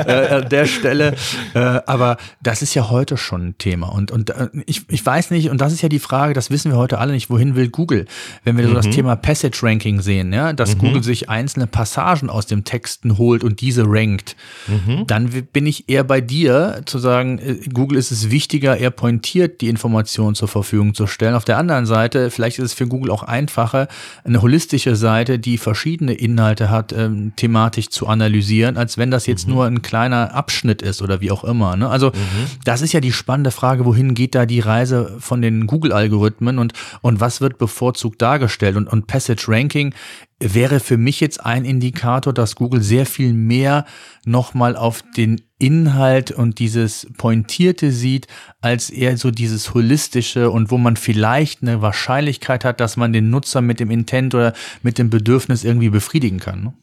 äh, an der Stelle. Äh, aber das ist ja heute schon ein Thema und und äh, ich ich weiß nicht und das ist ja die Frage. Das wissen wir heute alle nicht. Wohin will Google? Wenn wir so das mhm. Thema Passage Ranking sehen, ja, dass Google mhm. sich einzelne Passagen aus dem Texten holt und diese rankt, mhm. dann bin ich eher bei dir zu sagen, äh, Google ist es wichtiger, eher pointiert die Informationen zur Verfügung zu stellen. Auf der anderen Seite, vielleicht ist es für Google auch einfacher, eine holistische Seite, die verschiedene Inhalte hat, ähm, thematisch zu analysieren, als wenn das jetzt mhm. nur ein kleiner Abschnitt ist oder wie auch immer. Ne? Also mhm. das ist ja die spannende Frage, wohin geht da die Reise von den Google-Algorithmen und, und was wird bevorzugt dargestellt? Und, und Passage Ranking wäre für mich jetzt ein Indikator, dass Google sehr viel mehr nochmal auf den Inhalt und dieses Pointierte sieht, als eher so dieses Holistische und wo man vielleicht eine Wahrscheinlichkeit hat, dass man den Nutzer mit dem Intent oder mit dem Bedürfnis irgendwie befriedigen kann. Ne?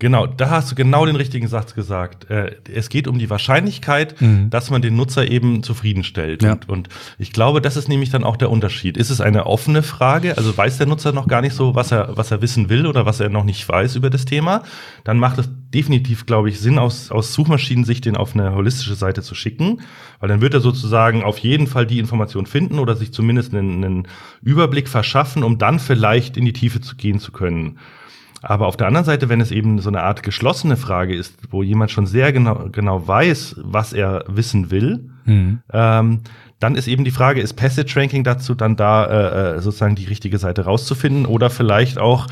Genau, da hast du genau den richtigen Satz gesagt. Äh, es geht um die Wahrscheinlichkeit, mhm. dass man den Nutzer eben zufriedenstellt. Ja. Und, und, ich glaube, das ist nämlich dann auch der Unterschied. Ist es eine offene Frage? Also weiß der Nutzer noch gar nicht so, was er, was er wissen will oder was er noch nicht weiß über das Thema? Dann macht es definitiv, glaube ich, Sinn, aus, aus Suchmaschinensicht den auf eine holistische Seite zu schicken. Weil dann wird er sozusagen auf jeden Fall die Information finden oder sich zumindest einen, einen Überblick verschaffen, um dann vielleicht in die Tiefe zu gehen zu können. Aber auf der anderen Seite, wenn es eben so eine Art geschlossene Frage ist, wo jemand schon sehr genau, genau weiß, was er wissen will, mhm. ähm, dann ist eben die Frage, ist Passage Ranking dazu dann da, äh, äh sozusagen die richtige Seite rauszufinden oder vielleicht auch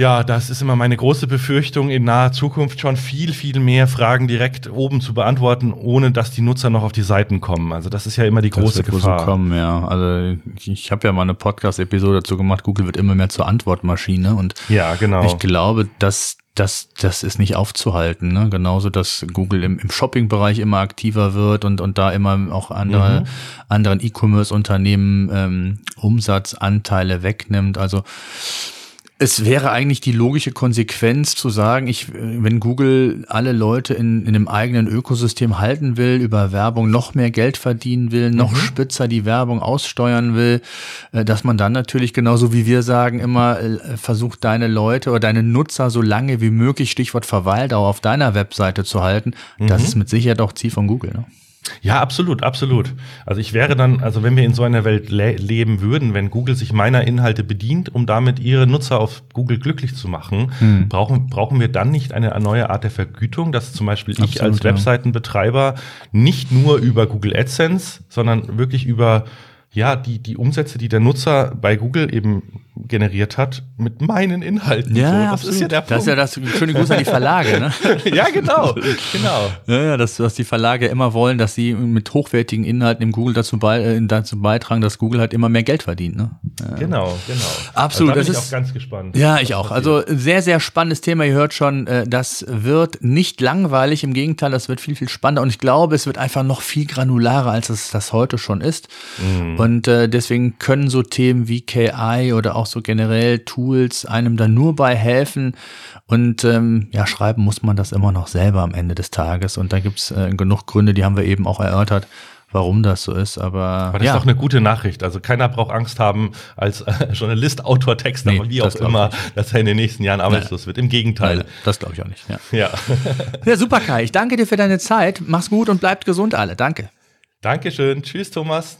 ja, das ist immer meine große Befürchtung, in naher Zukunft schon viel, viel mehr Fragen direkt oben zu beantworten, ohne dass die Nutzer noch auf die Seiten kommen. Also das ist ja immer die das große Gefahr. So kommen, ja. Also ich, ich habe ja mal eine Podcast-Episode dazu gemacht, Google wird immer mehr zur Antwortmaschine und ja, genau. ich glaube, dass das, das ist nicht aufzuhalten. Ne? Genauso, dass Google im, im Shopping-Bereich immer aktiver wird und, und da immer auch andere, mhm. anderen E-Commerce-Unternehmen ähm, Umsatzanteile wegnimmt. Also es wäre eigentlich die logische Konsequenz zu sagen, ich, wenn Google alle Leute in, in einem eigenen Ökosystem halten will, über Werbung noch mehr Geld verdienen will, noch mhm. spitzer die Werbung aussteuern will, äh, dass man dann natürlich genauso wie wir sagen immer äh, versucht, deine Leute oder deine Nutzer so lange wie möglich, Stichwort Verweildauer, auf deiner Webseite zu halten. Mhm. Das ist mit Sicherheit auch Ziel von Google. Ne? Ja, absolut, absolut. Also ich wäre dann, also wenn wir in so einer Welt le leben würden, wenn Google sich meiner Inhalte bedient, um damit ihre Nutzer auf Google glücklich zu machen, hm. brauchen, brauchen wir dann nicht eine neue Art der Vergütung, dass zum Beispiel absolut, ich als Webseitenbetreiber nicht nur über Google AdSense, sondern wirklich über ja, die, die Umsätze, die der Nutzer bei Google eben generiert hat, mit meinen Inhalten. Ja, so. das absolut. ist ja der Punkt. Das ist ja das schöne Gruß an die Verlage, ne? ja, genau, genau. Ja, ja, dass, dass die Verlage immer wollen, dass sie mit hochwertigen Inhalten im Google dazu, bei, äh, dazu beitragen, dass Google halt immer mehr Geld verdient, ne? Ja. Genau, genau. Absolut. Also da bin ich auch ganz gespannt. Ja, ich auch. Also sehr, sehr spannendes Thema. Ihr hört schon, äh, das wird nicht langweilig. Im Gegenteil, das wird viel, viel spannender. Und ich glaube, es wird einfach noch viel granularer, als es das heute schon ist. Mhm. Und äh, deswegen können so Themen wie KI oder auch so generell Tools einem dann nur bei helfen. Und ähm, ja, schreiben muss man das immer noch selber am Ende des Tages. Und da gibt's äh, genug Gründe, die haben wir eben auch erörtert warum das so ist, aber. Aber das ja. ist doch eine gute Nachricht. Also keiner braucht Angst haben als äh, Journalist, Autor, Texter, nee, wie auch immer, dass er in den nächsten Jahren arbeitslos wird. Im Gegenteil. Nein, das glaube ich auch nicht. Ja. ja. ja, super, Kai. Ich danke dir für deine Zeit. Mach's gut und bleibt gesund alle. Danke. Dankeschön. Tschüss, Thomas.